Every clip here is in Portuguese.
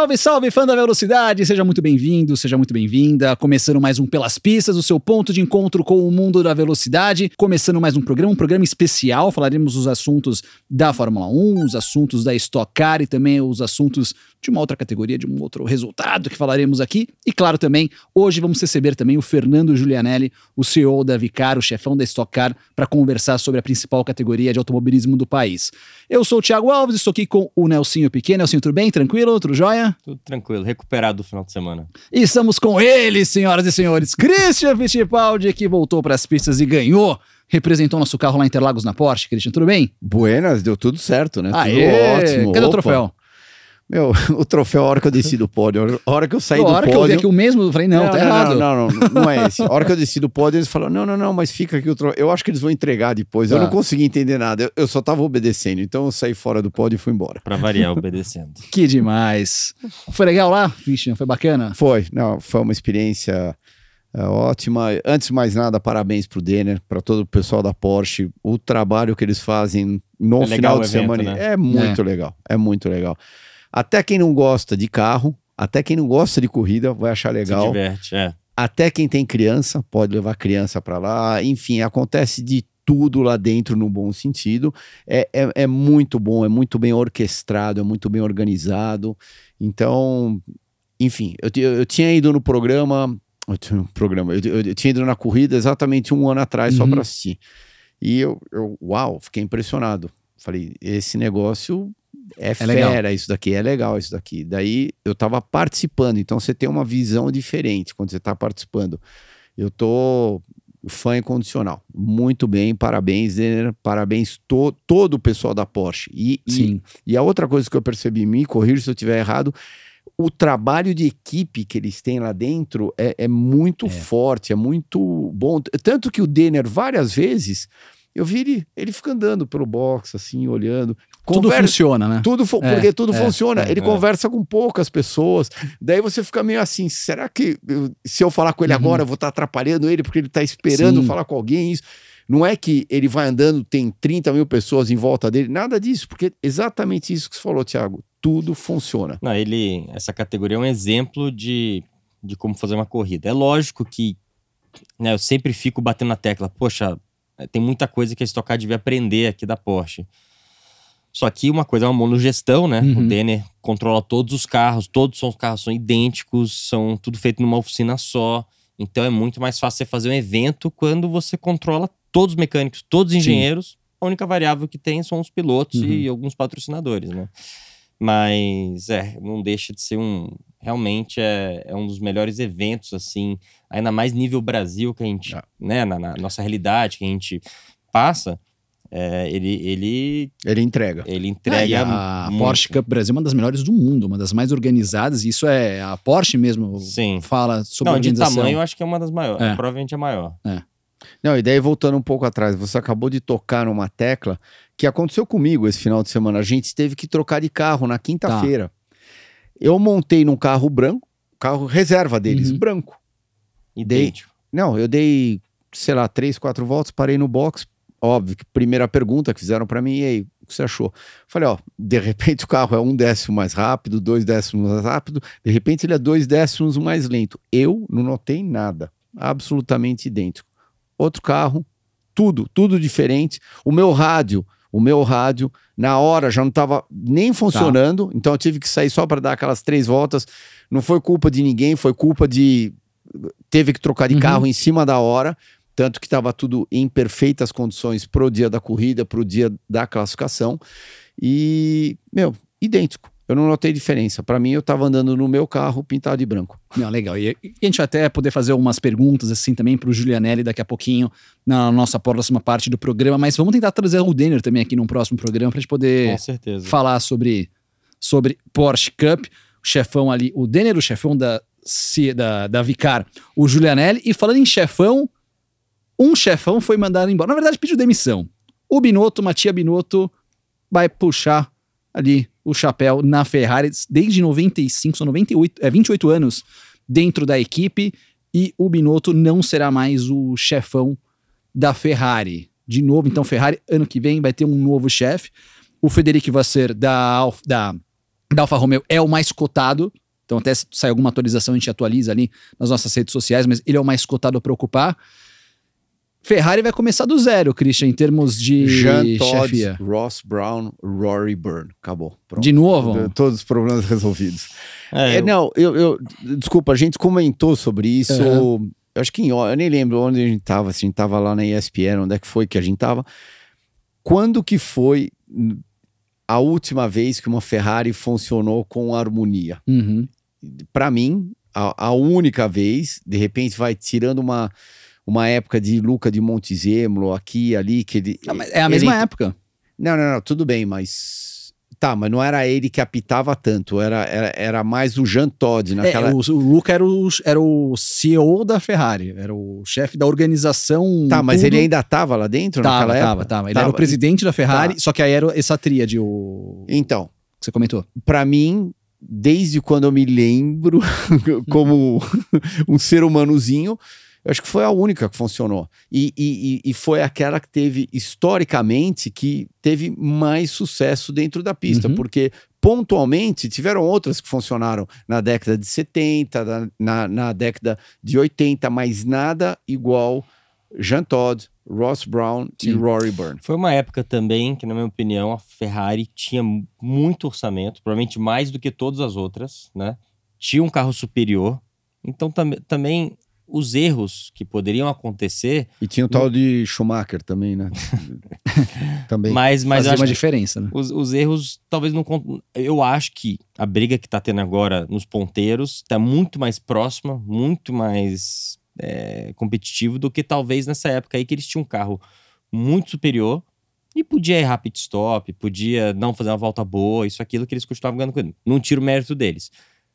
Salve, salve, fã da velocidade! Seja muito bem-vindo, seja muito bem-vinda. Começando mais um Pelas Pistas, o seu ponto de encontro com o mundo da velocidade. Começando mais um programa, um programa especial. Falaremos os assuntos da Fórmula 1, os assuntos da Stock Car e também os assuntos de uma outra categoria, de um outro resultado que falaremos aqui. E claro, também, hoje vamos receber também o Fernando Giulianelli, o CEO da Vicar, o chefão da Stock Car, para conversar sobre a principal categoria de automobilismo do país. Eu sou o Thiago Alves, estou aqui com o Nelsinho Pequeno. Nelsinho, tudo bem? Tranquilo? Tudo jóia? Tudo tranquilo, recuperado do final de semana. E estamos com ele, senhoras e senhores, Christian Fittipaldi, que voltou para as pistas e ganhou representou nosso carro lá em Interlagos na Porsche. Christian, tudo bem? Buenas, deu tudo certo, né? Aê, tudo ótimo. Cadê Opa. o troféu? Meu, o troféu, a hora que eu desci do pódio, a hora que eu saí a do hora pódio... que eu vi aqui o mesmo, eu falei, não, tá errado. Não, não, não, não é esse. A hora que eu desci do pódio, eles falaram, não, não, não, mas fica aqui o troféu. Eu acho que eles vão entregar depois. Eu Tá. não consegui entender nada, eu, eu só tava obedecendo. Então eu saí fora do pódio e fui embora. Pra variar, obedecendo. Que demais. Foi legal lá, Christian? Foi bacana? Foi, não, foi uma experiência é, ótima. Antes de mais nada, parabéns pro Denner, para todo o pessoal da Porsche. O trabalho que eles fazem no É final de evento, semana né? é muito legal. É muito legal. Até quem não gosta de carro, até quem não gosta de corrida vai achar Se legal. diverte, é. Até quem tem criança pode levar criança para lá. Enfim, acontece de tudo lá dentro no bom sentido. É, é, é muito bom, é muito bem orquestrado, é muito bem organizado. Então, enfim, eu, ti- eu tinha ido no programa. Eu tinha um programa, eu, eu- eu tinha ido na corrida exatamente um ano atrás só Uhum. para assistir. E eu, eu, uau, fiquei impressionado. Falei, esse negócio é, legal. fera, isso daqui é legal, isso daqui. Daí eu tava participando, então você tem uma visão diferente quando você tá participando. Eu tô fã incondicional. Muito bem, parabéns, Denner, parabéns to, todo o pessoal da Porsche. E, e, Sim. e a outra coisa que eu percebi, me corrija se eu estiver errado, o trabalho de equipe que eles têm lá dentro é, é muito É. forte, é muito bom. Tanto que o Denner, várias vezes, eu vi ele, ele fica andando pelo box, assim, olhando. Tudo funciona, né? tudo fu- É, porque tudo é, funciona. é, ele é. conversa com poucas pessoas. Daí você fica meio assim: será que eu- se eu falar com ele Uhum. agora, eu vou estar atrapalhando ele porque ele está esperando Sim. falar com alguém? Isso. Não é que ele vai andando, tem 30 mil pessoas em volta dele, nada disso, porque exatamente isso que você falou, Thiago. Tudo funciona. Não, ele, essa categoria é um exemplo de, de como fazer uma corrida. É lógico que né, eu sempre fico batendo na tecla, poxa, tem muita coisa que a Stock Car devia aprender aqui da Porsche. Só que uma coisa é uma monogestão, né? Uhum. O Denner controla todos os carros, todos os carros são idênticos, são tudo feito numa oficina só. Então é muito mais fácil você fazer um evento quando você controla todos os mecânicos, todos os Sim. engenheiros. A única variável que tem são os pilotos Uhum. e alguns patrocinadores, né? Mas é, não deixa de ser um. Realmente é, é um dos melhores eventos, assim, ainda mais nível Brasil, que a gente, Ah. né, na, na nossa realidade, que a gente passa, é, ele, ele, Ele entrega. ele É, e entrega. a muito. Porsche Cup Brasil é uma das melhores do mundo, uma das mais organizadas. e Isso é a Porsche mesmo Sim. fala sobre Não, de organização. tamanho eu acho que é uma das maiores. É. Provavelmente a maior. Não, e daí voltando um pouco atrás, você acabou de tocar numa tecla que aconteceu comigo esse final de semana. A gente teve que trocar de carro na quinta-feira. Tá. Eu montei num carro branco, carro reserva deles, Uhum. branco. Idêntico. Não, eu dei, sei lá, três, quatro voltas, parei no box. Óbvio que primeira pergunta que fizeram pra mim, e aí, o que você achou? Falei, ó, de repente o carro é um décimo mais rápido, dois décimos mais rápido, de repente ele é dois décimos mais lento. Eu não notei nada, absolutamente idêntico. Outro carro, tudo, tudo diferente. O meu rádio, o meu rádio, na hora já não estava nem funcionando, então eu tive que sair só para dar aquelas três voltas. Não foi culpa de ninguém, foi culpa de. Teve que trocar de Uhum. carro em cima da hora, tanto que estava tudo em perfeitas condições pro dia da corrida, pro dia da classificação. E, meu, idêntico. Eu não notei diferença. Para mim, eu estava andando no meu carro pintado de branco. Não, legal. E, e a gente vai até poder fazer algumas perguntas assim também para o Julianelli daqui a pouquinho na nossa próxima parte do programa, mas vamos tentar trazer o Denner também aqui num próximo programa para a gente poder Com certeza. falar sobre, sobre Porsche Cup, o chefão ali, o Denner, o chefão da, da, da Vicar, o Julianelli. E falando em chefão, um chefão foi mandado embora. Na verdade, pediu demissão. O Binotto, Matia Binotto, vai puxar ali o chapéu na Ferrari desde 95, são 98, é 28 anos dentro da equipe e o Binotto não será mais o chefão da Ferrari. De novo, então Ferrari ano que vem vai ter um novo chefe. O Federico Vasser da, da da Alfa Romeo é o mais cotado. Então, até se sai alguma atualização, a gente atualiza ali nas nossas redes sociais, mas ele é o mais cotado para ocupar. Ferrari vai começar do zero, Christian, em termos de Jean Todt, chefia. Ross Brown, Rory Byrne. Acabou. Pronto. De novo? Todos os problemas resolvidos. É, É, eu- não, eu, eu- Desculpa, a gente comentou sobre isso. Aham. Eu acho que em, eu nem lembro onde a gente tava, se a gente tava lá na ESPN, onde é que foi que a gente tava. Quando que foi a última vez que uma Ferrari funcionou com harmonia? Uhum. Para mim, a, a única vez, de repente vai tirando uma, uma época de Luca de Montezemolo aqui ali, que ele. Ah, mas é a mesma ele- época. Não, não, não, tudo bem, mas. Tá, mas não era ele que apitava tanto, era, era, era mais o Jean Todt naquela. É, o, o Luca era o, era o CEO da Ferrari, era o chefe da organização. Tá, mas tudo. ele ainda tava lá dentro Tava, naquela tava, época? tava. Ele era o presidente da Ferrari, Tá. só que aí era essa tríade, o Então, que você comentou. pra mim, desde quando eu me lembro, como um ser humanozinho, eu acho que foi a única que funcionou. E, e, e- foi aquela que teve, historicamente, que teve mais sucesso dentro da pista, Uhum. porque pontualmente tiveram outras que funcionaram na década de 70, na, na, na década de 80, mas nada igual Jean Todt, Ross Brown e Sim. Rory Byrne. Foi uma época também que, na minha opinião, a Ferrari tinha muito orçamento, provavelmente mais do que todas as outras, né? Tinha um carro superior. Então, tam também os erros que poderiam acontecer, E tinha o tal de Schumacher também, né? também. mas, mas Fazia acho uma que diferença, né? os, os erros talvez não. Eu acho que a briga que tá tendo agora nos ponteiros tá muito mais próxima, muito mais é, competitivo do que talvez nessa época aí que eles tinham um carro muito superior e podia errar pit stop, podia não fazer uma volta boa, isso aquilo que eles costumavam ganhando com ele. Não tiro o mérito deles.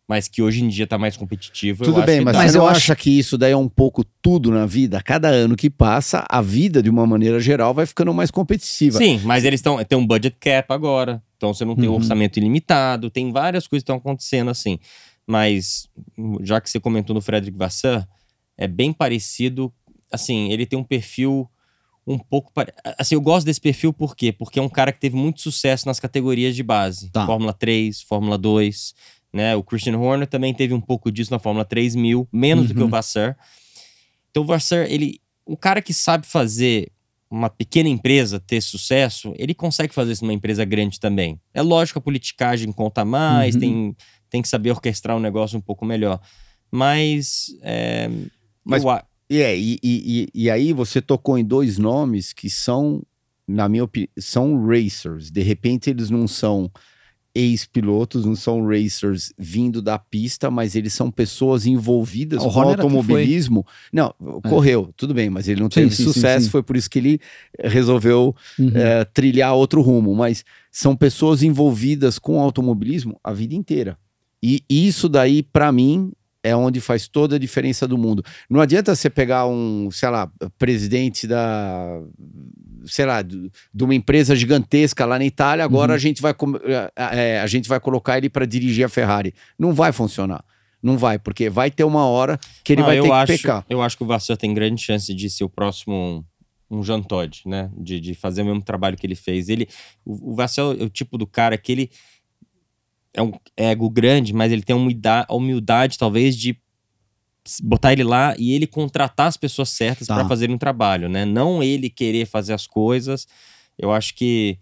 Mas que hoje em dia tá mais competitivo. eu Tudo acho bem, que mas, dá. Mas eu acho- acha que isso daí é um pouco tudo na vida? Cada ano que passa, a vida, de uma maneira geral, vai ficando mais competitiva. Sim, mas eles estão. Tem um budget cap agora. Então você não tem um Uhum. orçamento ilimitado. Tem várias coisas que estão acontecendo assim. Mas, já que você comentou no Frederic Vasseur, é bem parecido. Assim, ele tem um perfil um pouco. pare- Assim, eu gosto desse perfil por quê? Porque é um cara que teve muito sucesso nas categorias de base: Tá. Fórmula 3, Fórmula 2. Né? O Christian Horner também teve um pouco disso na Fórmula 3000, menos do que Uhum. o Vasseur. Então, o Vasseur, ele. Um cara que sabe fazer uma pequena empresa ter sucesso, ele consegue fazer isso numa empresa grande também. É lógico, a politicagem conta mais, Uhum. tem, tem que saber orquestrar um negócio um pouco melhor. Mas. É, Mas- E, é, e, e, e- aí você tocou em dois nomes que são, na minha opinião, são racers. De repente eles não são ex-pilotos, não são racers vindo da pista, mas eles são pessoas envolvidas O com automobilismo. Não, correu, tudo bem, mas ele não teve sim, sucesso, sim. foi por isso que ele resolveu Uhum. é, trilhar outro rumo, mas são pessoas envolvidas com automobilismo a vida inteira. E isso daí, pra mim, é onde faz toda a diferença do mundo. Não adianta você pegar um, sei lá, presidente da, sei lá, de uma empresa gigantesca lá na Itália, agora Uhum. a gente vai é, é, a gente vai colocar ele para dirigir a Ferrari. Não vai funcionar. Não vai, porque vai ter uma hora que ele Não, vai eu ter acho, que pecar. Eu acho que o Vasseur tem grande chance de ser o próximo um Jean Todt, né? De, de fazer o mesmo trabalho que ele fez. Ele, o, o Vasseur é o tipo do cara que ele é um ego grande, mas ele tem a humildade, a talvez de botar ele lá e ele contratar as pessoas certas Tá. para fazerem um trabalho, né? Não ele querer fazer as coisas. Eu acho que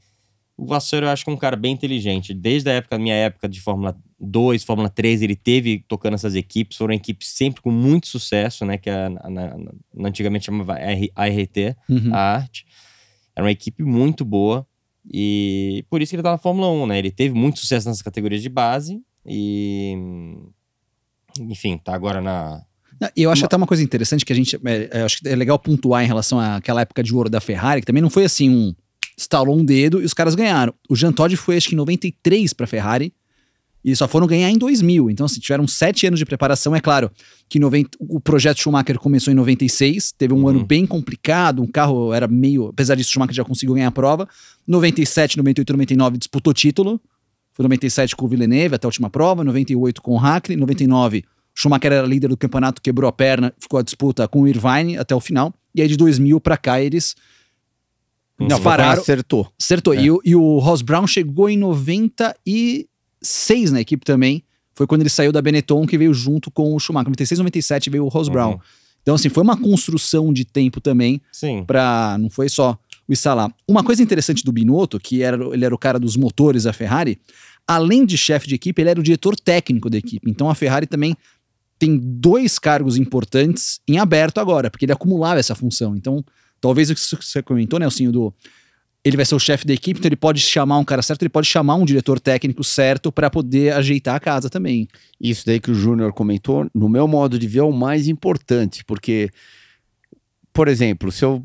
o Vasseur eu acho que é um cara bem inteligente. Desde a época, minha época de Fórmula 2, Fórmula 3, ele teve tocando essas equipes, foram equipes sempre com muito sucesso, né? Que a, na- na- antigamente chamava ART, Uhum. a arte. Era uma equipe muito boa. E por isso que ele tá na Fórmula 1, né? Ele teve muito sucesso nessas categorias de base. E. Enfim, tá agora na. E eu acho Uma- até uma coisa interessante que a gente. É, é, acho que é legal pontuar em relação àquela época de ouro da Ferrari, que também não foi assim um. Estalou um dedo e os caras ganharam. O Jean Todt foi, acho que em 93 pra Ferrari. E só foram ganhar em 2000. Então, assim, tiveram sete anos de preparação. É claro que 90, o projeto Schumacher começou em 96. Teve um Uhum. ano bem complicado. Um carro era meio. Apesar disso, Schumacher já conseguiu ganhar a prova. 97, 98, 99 disputou título. Foi 97 com o Villeneuve até a última prova. 98 com o Hackney. 99 Schumacher era líder do campeonato, quebrou a perna, ficou a disputa com o Irvine até o final. E aí de 2000 pra cá eles Não, dispararam. acertou. Acertou. É. E, o, e o Ross Brown chegou em 97, 96 na equipe também. Foi quando ele saiu da Benetton, que veio junto com o Schumacher. 96, 97 veio o Ross Uhum. Brown. Então, assim, foi uma construção de tempo também Sim. para não foi só o instalar. Uma coisa interessante do Binotto, que era, ele era o cara dos motores da Ferrari, além de chefe de equipe, ele era o diretor técnico da equipe. Então a Ferrari também tem dois cargos importantes em aberto agora, porque ele acumulava essa função. Então, talvez o que você comentou, Nelsinho, do ele vai ser o chefe da equipe, então ele pode chamar um cara certo, ele pode chamar um diretor técnico certo para poder ajeitar a casa também. Isso daí que o Júnior comentou, no meu modo de ver, é o mais importante, porque, por exemplo, se eu,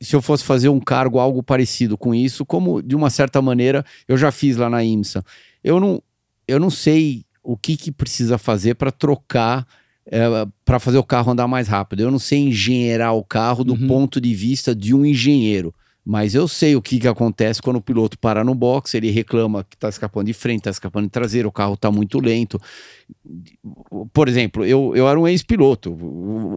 se eu fosse fazer um cargo algo parecido com isso, como de uma certa maneira eu já fiz lá na IMSA, eu não, eu não sei o que, que precisa fazer para trocar. para fazer o carro andar mais rápido. Eu não sei engenheirar o carro do Uhum. ponto de vista de um engenheiro. Mas eu sei o que, que acontece quando o piloto para no box, ele reclama que está escapando de frente, está escapando de traseiro, o carro está muito lento. Por exemplo, eu, eu era um ex-piloto.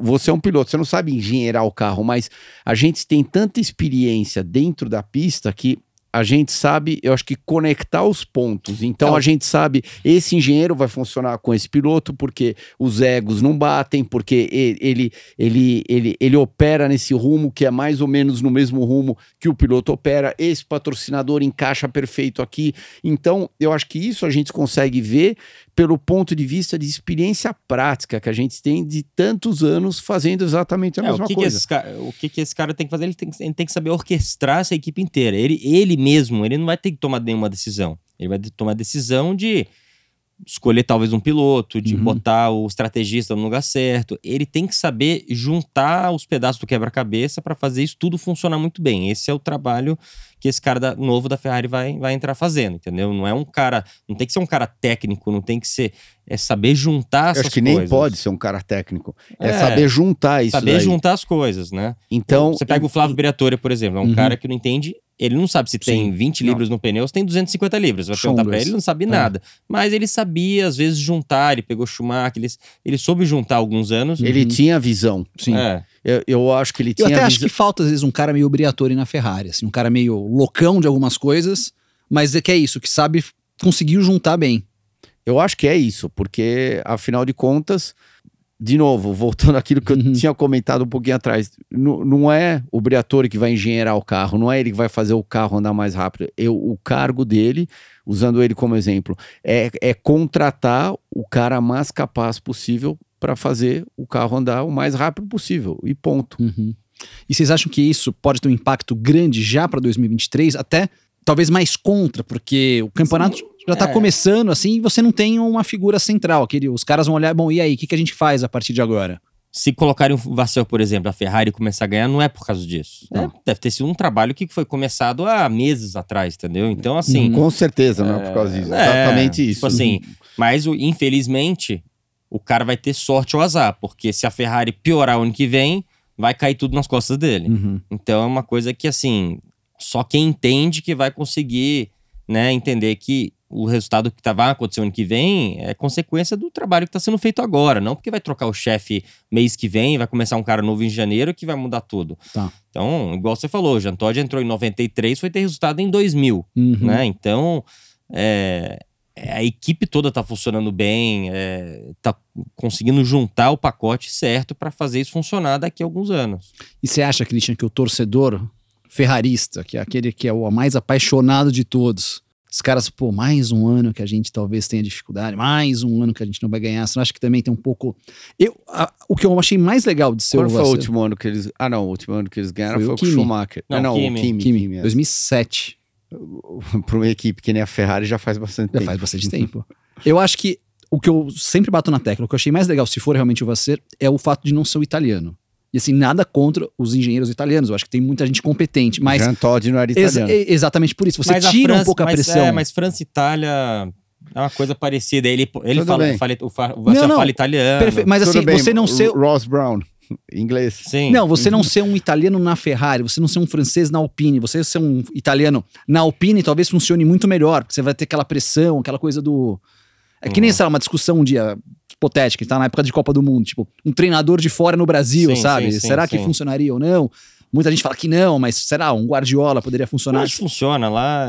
Você é um piloto, você não sabe engenheirar o carro, mas a gente tem tanta experiência dentro da pista que a gente sabe, eu acho que conectar os pontos. Então É, a gente sabe, esse engenheiro vai funcionar com esse piloto porque os egos não batem, porque ele, ele, ele, ele opera nesse rumo que é mais ou menos no mesmo rumo que o piloto opera. Esse patrocinador encaixa perfeito aqui. Então, eu acho que isso a gente consegue ver pelo ponto de vista de experiência prática que a gente tem de tantos anos fazendo exatamente a É, mesma o que, que coisa. esse cara, o que, que esse cara tem que fazer? Ele tem, que- ele tem que saber orquestrar essa equipe inteira. Ele, ele mesmo, ele não vai ter que tomar nenhuma decisão. Ele vai tomar a decisão de escolher talvez um piloto, de Uhum. botar o estrategista no lugar certo. Ele tem que saber juntar os pedaços do quebra-cabeça para fazer isso tudo funcionar muito bem. Esse é o trabalho que esse cara da- novo da Ferrari vai, vai entrar fazendo, entendeu? Não é um cara, não tem que ser um cara técnico, não tem que ser, é saber juntar essas acho que coisas. nem pode ser um cara técnico. É, É, saber juntar isso Saber daí. juntar as coisas, né? Então, Você pega o Flávio Briatore, por exemplo, é um Uhum. cara que não entende. Ele não sabe se tem Sim. 20 Não. libras no pneu, se tem 250 libras. Vai perguntar pra ele, ele não sabe É. nada. Mas ele sabia, às vezes, juntar. Ele pegou Schumacher, ele, ele soube juntar alguns anos. ele Uhum. tinha visão. Sim. É, Eu, eu acho que ele Eu tinha até acho que falta, às vezes, um cara meio Briatore na Ferrari, assim, um cara meio loucão de algumas coisas, mas é que é isso, que sabe conseguiu juntar bem. Eu acho que é isso, porque afinal de contas, de novo, voltando àquilo que eu Uhum. tinha comentado um pouquinho atrás, nu- não é o Briatore que vai engenheirar o carro, não é ele que vai fazer o carro andar mais rápido. Eu, o cargo dele, usando ele como exemplo, é, é contratar o cara mais capaz possível para fazer o carro andar o mais rápido possível. E ponto. Uhum. E vocês acham que isso pode ter um impacto grande já para 2023, até talvez mais contra, porque o campeonato já tá é. começando assim e você não tem uma figura central. Aquele, os caras vão olhar, bom, e aí, o que, que a gente faz a partir de agora? se colocarem o Vasseur, por exemplo, a Ferrari começar a ganhar, não é por causa disso. É, deve ter sido um trabalho que foi começado há meses atrás, entendeu? Então, assim. Uhum. Com certeza, não é por causa disso. É, Exatamente isso. Tipo assim, mas o- infelizmente o cara vai ter sorte ou azar, porque se a Ferrari piorar o ano que vem, vai cair tudo nas costas dele. Uhum. Então é uma coisa que assim, só quem entende que vai conseguir, né, entender que o resultado que tá, vai acontecer ano que vem é consequência do trabalho que está sendo feito agora, não porque vai trocar o chefe mês que vem, vai começar um cara novo em janeiro que vai mudar tudo. Tá. Então, igual você falou, o Jean Todt entrou em 93, foi ter resultado em 2000 Uhum. né? Então, é, é, a equipe toda tá funcionando bem, é, tá conseguindo juntar o pacote certo para fazer isso funcionar daqui a alguns anos. E você acha, Christian, que o torcedor ferrarista, que é aquele que é o mais apaixonado de todos, os caras, pô, mais um ano que a gente talvez tenha dificuldade, mais um ano que a gente não vai ganhar. Você não acha que também tem um pouco. Eu, a- o que eu achei mais legal de ser Qual o foi o último ano que eles. Ah, não, o último ano que eles ganharam Foi foi, o com o é. Kimi. Schumacher. Não, Ah, não, Kimi. o Kimi. Kimi, Kimi, é. 2007. Para uma equipe que nem a Ferrari já faz bastante Já tempo. faz bastante tempo. Eu acho que o que eu sempre bato na tecla, o que eu achei mais legal, se for realmente o Vasser, é o fato de não ser o italiano. E assim, nada contra os engenheiros italianos. Eu acho que tem muita gente competente, mas. Jean Todt não era ex- italiano. e- exatamente por isso. Você Mas tira um França- pouco a mas, pressão. É, mas França e Itália é uma coisa parecida. Ele, ele Tudo fala, fala, o, fa- o Vasseur Não, não. fala italiano. Perfe- Mas Tudo assim, bem, você não ser. Ross Brown, inglês. Sim. Não, você não ser um italiano na Ferrari, você não ser um francês na Alpine, você ser um italiano na Alpine talvez funcione muito melhor, porque você vai ter aquela pressão, aquela coisa do. É que nem, Uhum. sei lá, uma discussão um dia hipotética, tá na época de Copa do Mundo, tipo, um treinador de fora no Brasil, Sim, sabe? sim, sim, será que sim. funcionaria ou não? Muita gente fala que não, mas será? Um Guardiola poderia funcionar? acho que funciona lá.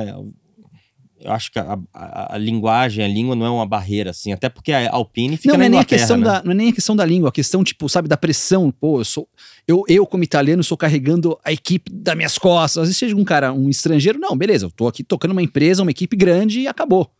Eu acho que a, a, a linguagem, a língua não é uma barreira, assim. Até porque a Alpine fica Não, na não é, nem a questão né? da, não é nem a questão da língua, a questão, tipo, sabe, da pressão. Pô, eu sou. Eu, eu como italiano, sou carregando a equipe das minhas costas. Às vezes seja um cara, um estrangeiro, não, beleza, eu tô aqui tocando uma empresa, uma equipe grande e acabou.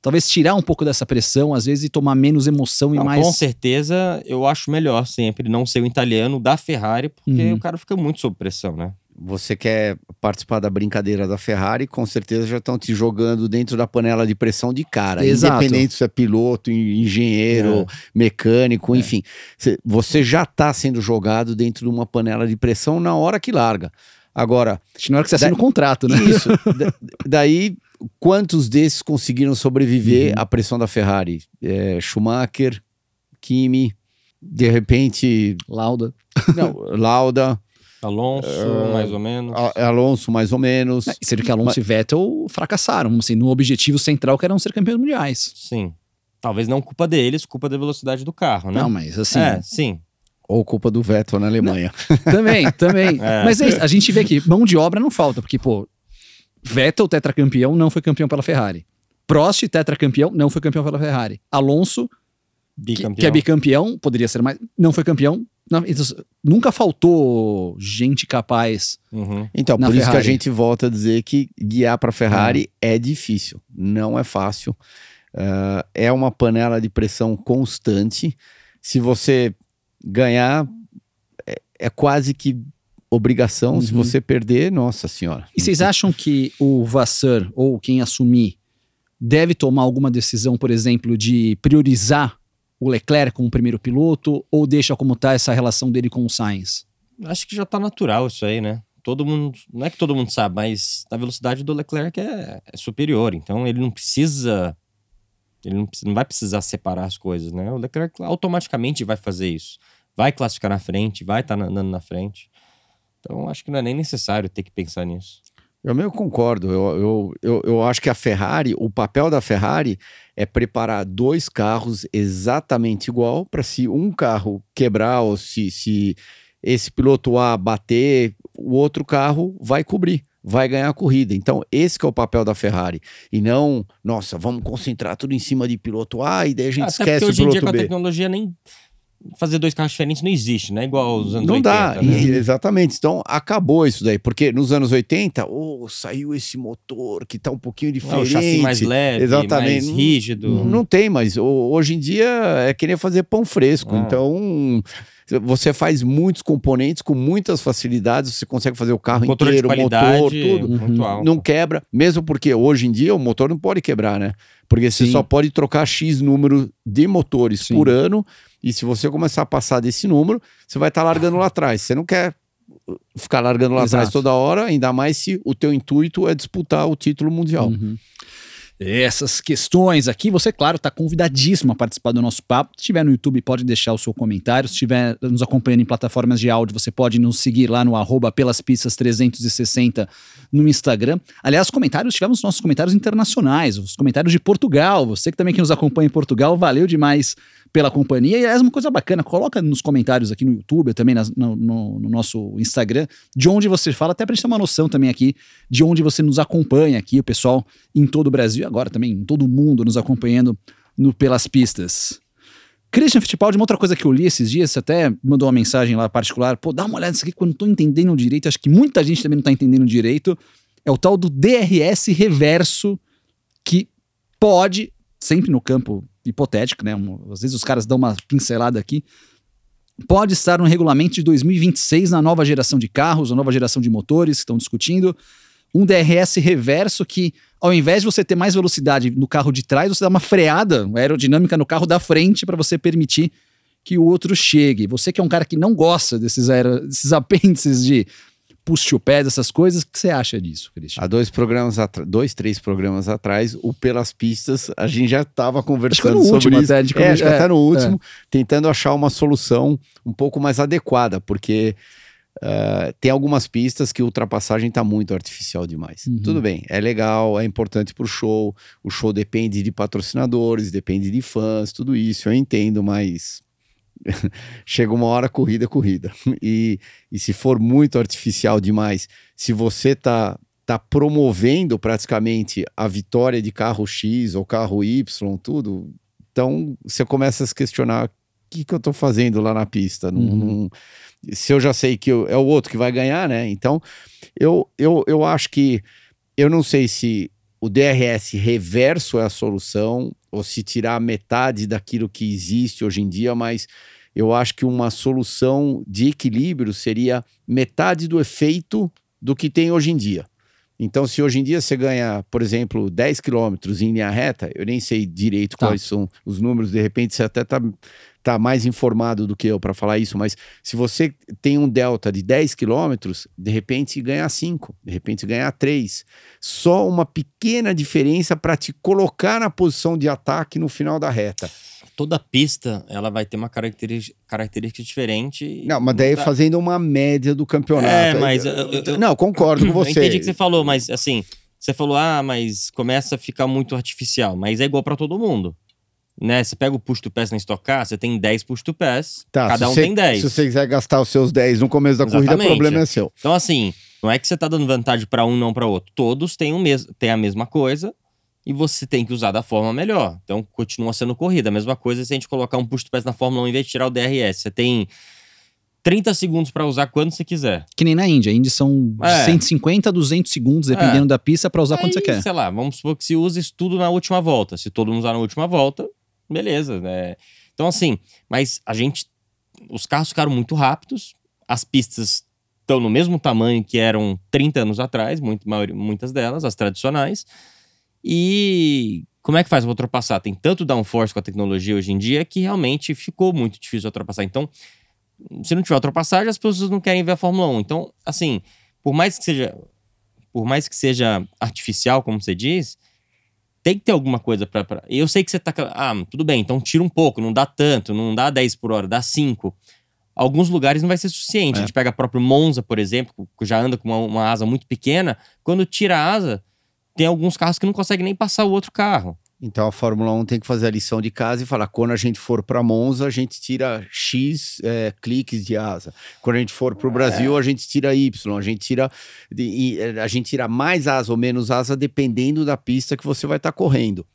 Talvez tirar um pouco dessa pressão, às vezes, e tomar menos emoção e mais. Com certeza, eu acho melhor sempre não ser o italiano da Ferrari, porque Uhum. o cara fica muito sob pressão, né? Você quer participar da brincadeira da Ferrari, com certeza já estão te jogando dentro da panela de pressão de cara. Exato. Independente se é piloto, en- engenheiro, mecânico, enfim. Cê- Você já está sendo jogado dentro de uma panela de pressão na hora que larga. Agora, na hora que você assina o contrato, né? isso. da- daí, quantos desses conseguiram sobreviver Uhum. à pressão da Ferrari? É, Schumacher, Kimi, de repente, Lauda. não, Lauda, Alonso, É, mais ou menos. A- Alonso, mais ou menos. É, sendo que Alonso e Vettel fracassaram, assim, no objetivo central que eram ser campeões mundiais. Sim. Talvez não culpa deles, culpa da velocidade do carro, né? Não, mas assim, É, sim. Ou culpa do Vettel na Alemanha. também, também. É. Mas é isso, a gente vê que mão de obra não falta, porque, pô, Vettel, tetracampeão, não foi campeão pela Ferrari. Prost, tetracampeão, não foi campeão pela Ferrari. Alonso, que, que é bicampeão, poderia ser mais, não foi campeão. Então, nunca faltou gente capaz. Uhum. Então, Na por isso que a Ferrari. gente volta a dizer que guiar para Ferrari é difícil, não é fácil. Ah, é uma panela de pressão constante. Se você ganhar, é, é quase que obrigação. Se Uhum. você perder, nossa senhora. E vocês acham que o Vasseur, ou quem assumir, deve tomar alguma decisão, por exemplo, de priorizar o Leclerc como primeiro piloto, ou deixa como tá essa relação dele com o Sainz? Acho que já tá natural isso aí, né? Todo mundo. Não é que todo mundo sabe, mas a velocidade do Leclerc é, é superior. Então ele não precisa. Ele não, não vai precisar separar as coisas, né? O Leclerc automaticamente vai fazer isso. Vai classificar na frente, vai estar andando na frente. Então acho que não é nem necessário ter que pensar nisso. Eu meio concordo. Eu, eu, eu, eu acho que a Ferrari, o papel da Ferrari é preparar dois carros exatamente igual para se um carro quebrar ou se, se esse piloto A bater, o outro carro vai cobrir. Vai ganhar a corrida. Então, esse que é o papel da Ferrari. E não, nossa, vamos concentrar tudo em cima de piloto A e daí a gente Até esquece o hoje em dia piloto com a B. tecnologia nem fazer dois carros diferentes não existe, né? Igual aos anos Não 80. dá, né? e- exatamente. Então acabou isso daí, porque nos anos 80, oh, saiu esse motor que tá um pouquinho Ah, diferente. o chassi mais leve, Exatamente. mais rígido. Não tem, mas ho- hoje em dia é querer fazer pão fresco. Ah. Então você faz muitos componentes com muitas facilidades, você consegue fazer o carro Motor inteiro, qualidade, motor, tudo. Uhum. Não quebra, mesmo porque hoje em dia o motor não pode quebrar, né? Porque você Sim. só pode trocar X número de motores Sim. por ano, e se você começar a passar desse número, você vai estar largando lá atrás. Você não quer ficar largando lá atrás Exato. toda hora, ainda mais se o teu intuito é disputar o título mundial. Uhum. Essas questões aqui, você, claro, está convidadíssimo a participar do nosso papo. Se estiver no YouTube, pode deixar o seu comentário. Se estiver nos acompanhando em plataformas de áudio, você pode nos seguir lá no arroba pelas pistas 360 no Instagram. Aliás, os comentários, tivemos os nossos comentários internacionais, os comentários de Portugal. Você que também que nos acompanha em Portugal, valeu demais pela companhia. E é uma coisa bacana, coloca nos comentários aqui no YouTube, também nas- no, no- no nosso Instagram, de onde você fala, até pra gente ter uma noção também aqui de onde você nos acompanha aqui, o pessoal em todo o Brasil, agora também em todo o mundo nos acompanhando no Pelas Pistas. Christian Fittipaldi, uma outra coisa que eu li esses dias, até mandou uma mensagem lá particular, pô, dá uma olhada nisso aqui que eu não tô entendendo direito, acho que muita gente também não tá entendendo direito, é o tal do DRS reverso, que pode, sempre no campo hipotético, né, um- às vezes os caras dão uma pincelada aqui, pode estar no regulamento de 2026 na nova geração de carros, a nova geração de motores que estão discutindo, um DRS reverso que, ao invés de você ter mais velocidade no carro de trás, você dá uma freada aerodinâmica no carro da frente para você permitir que o outro chegue. Você que é um cara que não gosta desses, aero, desses apêndices de push o pé, dessas coisas, o que você acha disso, Cristian? Há dois programas atrás, dois, três programas atrás, o Pelas Pistas, a gente já estava conversando sobre último isso. até, gente É, acho que come- até no último, tentando achar uma solução um pouco mais adequada, porque ah, tem algumas pistas que a ultrapassagem está muito artificial demais. Uhum. Tudo bem, é legal, é importante para o show, o show depende de patrocinadores, depende de fãs, tudo isso, eu entendo, mas chega uma hora corrida é corrida. E, e se for muito artificial demais, se você tá tá promovendo praticamente a vitória de carro X ou carro Y, tudo. Então você começa a se questionar o que, que eu tô fazendo lá na pista. Não- Uhum. não- se eu já sei que eu- é o outro que vai ganhar, né? Então eu, eu, eu acho que eu não sei se o DRS reverso é a solução ou se tirar metade daquilo que existe hoje em dia, mas eu acho que uma solução de equilíbrio seria metade do efeito do que tem hoje em dia. Então, se hoje em dia você ganha, por exemplo, 10 quilômetros em linha reta, eu nem sei direito Tá. quais são os números, de repente você até tá, tá mais informado do que eu para falar isso, mas se você tem um delta de 10 quilômetros, de repente ganhar 5, de repente ganhar 3. Só uma pequena diferença para te colocar na posição de ataque no final da reta. Toda pista, ela vai ter uma característica, característica diferente. Não, mas daí Dá- fazendo uma média do campeonato. É, mas eu- eu- eu- não, concordo com Eu você. entendi o que você falou, mas assim, você falou, ah, mas começa a ficar muito artificial, mas é igual pra todo mundo. Né? Você pega o push to pass na Stock Car, você tem 10 push to pass, Tá, cada um você- tem 10. Se você quiser gastar os seus 10 no começo da corrida, o Exatamente. problema é seu. Então, assim, não é que você tá dando vantagem pra um, não pra outro. Todos têm, o mes têm a mesma coisa e você tem que usar da forma melhor. Então, continua sendo corrida. A mesma coisa se a gente colocar um push to pass na Fórmula 1 em vez de tirar o DRS. Você tem 30 segundos pra usar quando você quiser. Que nem na Índia. A Índia são É. 150 a 200 segundos, dependendo da pista, pra usar quando você Aí, quer. Sei lá, vamos supor que se usa isso tudo na última volta. Se todo mundo usar na última volta, beleza, né? Então, assim, mas a gente. Os carros ficaram muito rápidos, as pistas estão no mesmo tamanho que eram 30 anos atrás, muito, muitas delas, as tradicionais. E como é que faz pra ultrapassar? Tem tanto downforce com a tecnologia hoje em dia que realmente ficou muito difícil ultrapassar. Então, se não tiver ultrapassagem, as pessoas não querem ver a Fórmula 1. Então, assim, por mais que seja por mais que seja artificial, como você diz, tem que ter alguma coisa pra. pra- Eu sei que você tá. Ah, tudo bem, então tira um pouco, não dá tanto, não dá 10 por hora, dá 5. Alguns lugares não vai ser suficiente. É. A gente pega próprio Monza, por exemplo, que já anda com uma, uma asa muito pequena. Quando tira a asa, tem alguns carros que não conseguem nem passar o outro carro. Então a Fórmula 1 tem que fazer a lição de casa e falar: quando a gente for para Monza, a gente tira X é, cliques de asa. Quando a gente for para o Brasil, a gente tira Y. A gente tira, e, é, a gente tira mais asa ou menos asa dependendo da pista que você vai estar correndo.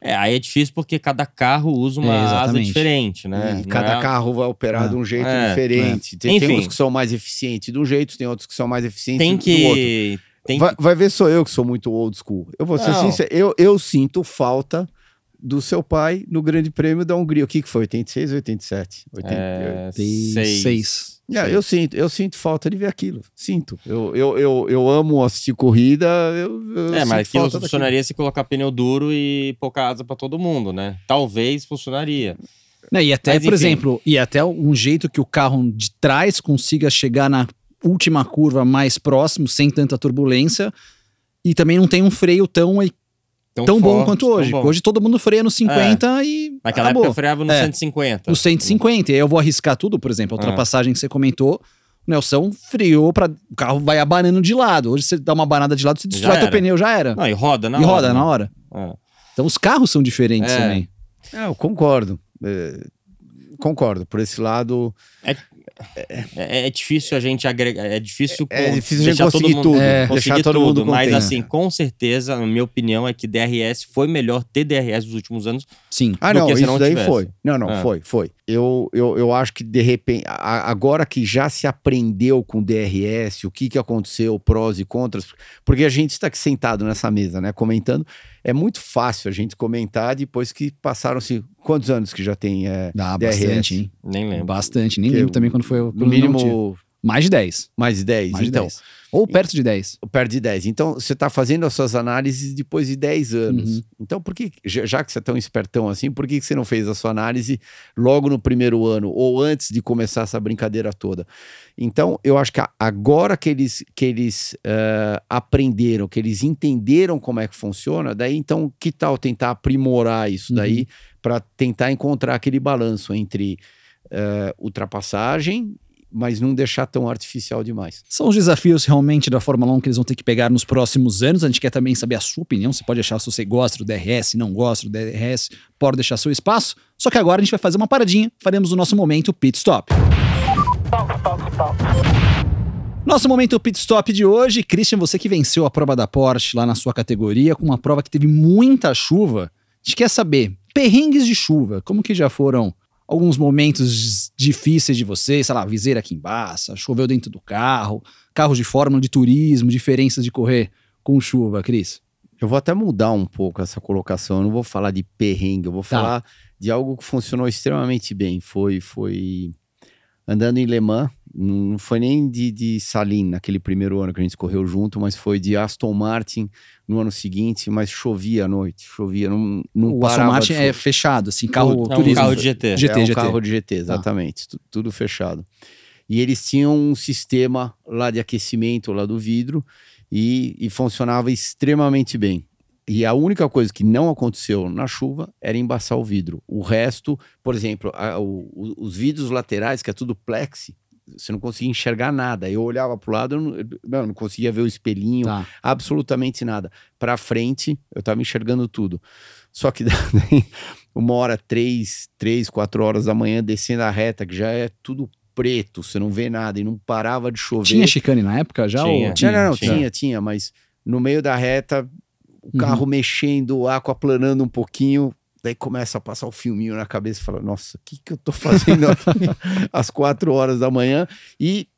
É, aí é difícil porque cada carro usa uma É, asa diferente, né? E Não cada é- carro vai operar É. de um jeito É, diferente. Tem, tem Enfim. uns que são mais eficientes de um jeito, tem outros que são mais eficientes Tem do outro. Que. Tem Vai, vai ver, sou eu que sou muito old school. Eu vou ser Não. sincero, eu, eu sinto falta do seu pai no Grande Prêmio da Hungria. O que, que foi? 86 ou 87? 80, É, seis. É, eu sinto, eu sinto falta de ver aquilo. Sinto. Eu, eu, eu, eu amo assistir corrida. Eu, eu É, mas aquilo funcionaria se colocar pneu duro e pouca asa pra todo mundo, né? Talvez funcionaria. Né, e até, Mas, por enfim. exemplo, e até um jeito que o carro de trás consiga chegar na última curva mais próximo, sem tanta turbulência. E também não tem um freio tão, Tão, tão bom forte, quanto tão hoje. bom. Hoje todo mundo freia no 50 e Naquela acabou. época eu freava no É. 150. No 150. E aí eu vou arriscar tudo, por exemplo, a Ah. ultrapassagem que você comentou. O Nelson freou para O carro vai abanando de lado. Hoje você dá uma abanada de lado, você destrói teu pneu, já era. Não, e roda na e hora. roda né? na hora. É. Então os carros são diferentes É. também. É, eu concordo. É, concordo. Por esse lado. É, é difícil a gente agregar. É difícil, É con- difícil a gente deixar todo conseguir mundo, tudo. É, conseguir deixar todo tudo, mundo Mas assim, com certeza, a minha opinião é que DRS foi melhor ter DRS nos últimos anos. Sim. Ah, do não, que se isso não daí tivesse. foi. Não, não, É. foi, foi. Eu, eu, eu acho que de repente, agora que já se aprendeu com DRS, o que, que aconteceu, prós e contras, porque a gente está aqui sentado nessa mesa, né, comentando, é muito fácil a gente comentar depois que passaram-se. Quantos anos que já tem? É, Dá DRS. bastante, hein? Nem lembro. Bastante. Nem Que lembro eu- também quando foi. Quando no mínimo Mais de 10. mais de 10. Mais de então, 10. Ou perto de 10. perto de 10. Então, você está fazendo as suas análises depois de 10 anos. Uhum. Então, por que, já que você é tão espertão assim, por que, você não fez a sua análise logo no primeiro ano ou antes de começar essa brincadeira toda? Então, eu acho que agora que eles, que eles eh, aprenderam, que eles entenderam como é que funciona, daí então, que tal tentar aprimorar isso Uhum. daí para tentar encontrar aquele balanço entre eh, ultrapassagem, mas não deixar tão artificial demais. São os desafios realmente da Fórmula 1 que eles vão ter que pegar nos próximos anos. A gente quer também saber a sua opinião. Você pode achar se você gosta do DRS, não gosta do DRS, pode deixar seu espaço. Só que agora a gente vai fazer uma paradinha, faremos o nosso momento pit stop. Nosso momento pit stop de hoje, Christian, você que venceu a prova da Porsche lá na sua categoria, com uma prova que teve muita chuva. A gente quer saber, perrengues de chuva, como que já foram alguns momentos difíceis de vocês, sei lá, viseira aqui embaixo, choveu dentro do carro, carros de fórmula de turismo, diferenças de correr com chuva, Cris? Eu vou até mudar um pouco essa colocação, eu não vou falar de perrengue, eu vou Tá. falar de algo que funcionou extremamente bem. Foi, foi andando em Le Mans, não foi nem de, de Salim naquele primeiro ano que a gente correu junto, mas foi de Aston Martin no ano seguinte, mas chovia à noite, chovia, não, não o Aston Martin é fechado, assim, carro Tudo. É um turismo. carro de GT. GT, é um GT. carro de GT, exatamente, tu- tudo fechado. E eles tinham um sistema lá de aquecimento lá do vidro e, e funcionava extremamente bem. E a única coisa que não aconteceu na chuva era embaçar o vidro. O resto, por exemplo, a- o- os vidros laterais, que é tudo plexi, você não conseguia enxergar nada. Eu olhava para o lado, eu não, eu não- conseguia ver o espelhinho, Tá. absolutamente nada. Para frente, eu estava enxergando tudo. Só que daí, uma hora, três, três, quatro horas da manhã, descendo a reta, que já é tudo preto, você não vê nada e não parava de chover. Tinha chicane na época já? Tinha. Ou... Tinha, não, não, tinha. tinha, tinha, mas no meio da reta, o Uhum. carro mexendo, o aquaplanando um pouquinho, daí começa a passar o filminho na cabeça e fala, nossa, o que, que eu tô fazendo aqui às quatro horas da manhã? E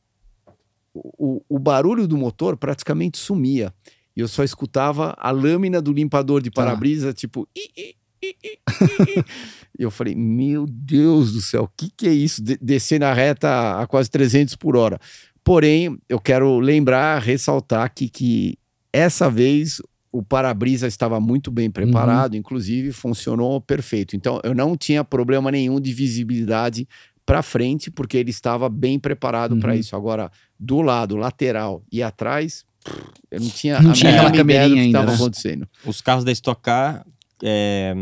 o, o barulho do motor praticamente sumia. E eu só escutava a lâmina do limpador de Tá. para-brisa, tipo... "i, i, i, i, i, i". E eu falei, meu Deus do céu, o que, que é isso? De- descer na reta a quase 300 por hora. Porém, eu quero lembrar, ressaltar que, que essa vez o para-brisa estava muito bem preparado, inclusive funcionou perfeito. Então, eu não tinha problema nenhum de visibilidade para frente, porque ele estava bem preparado para Uhum. isso. Agora, do lado, lateral e atrás, eu não tinha Não a tinha mínima aquela ideia do camerinha que ainda, estava né? acontecendo. Os carros da Stock Car, é,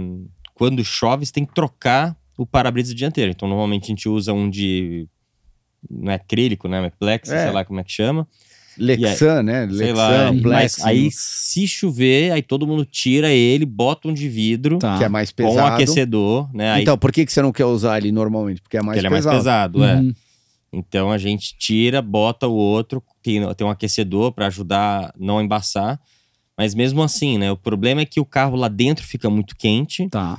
quando chove, você tem que trocar o para-brisa dianteiro. Então, normalmente a gente usa um de. Não é acrílico, né? É plex, É. sei lá como é que chama. Lexan, né? Sei Lexan, lá. Mas Plex, aí, se chover, aí todo mundo tira ele, bota um de vidro Tá. que é mais com um pesado. aquecedor, né? Aí Então, por que, que você não quer usar ele normalmente? Porque é mais porque ele é mais pesado. pesado, é. Uhum. Então a gente tira, bota o outro, tem, tem um aquecedor para ajudar a não embaçar. Mas mesmo assim, né? O problema é que o carro lá dentro fica muito quente Tá.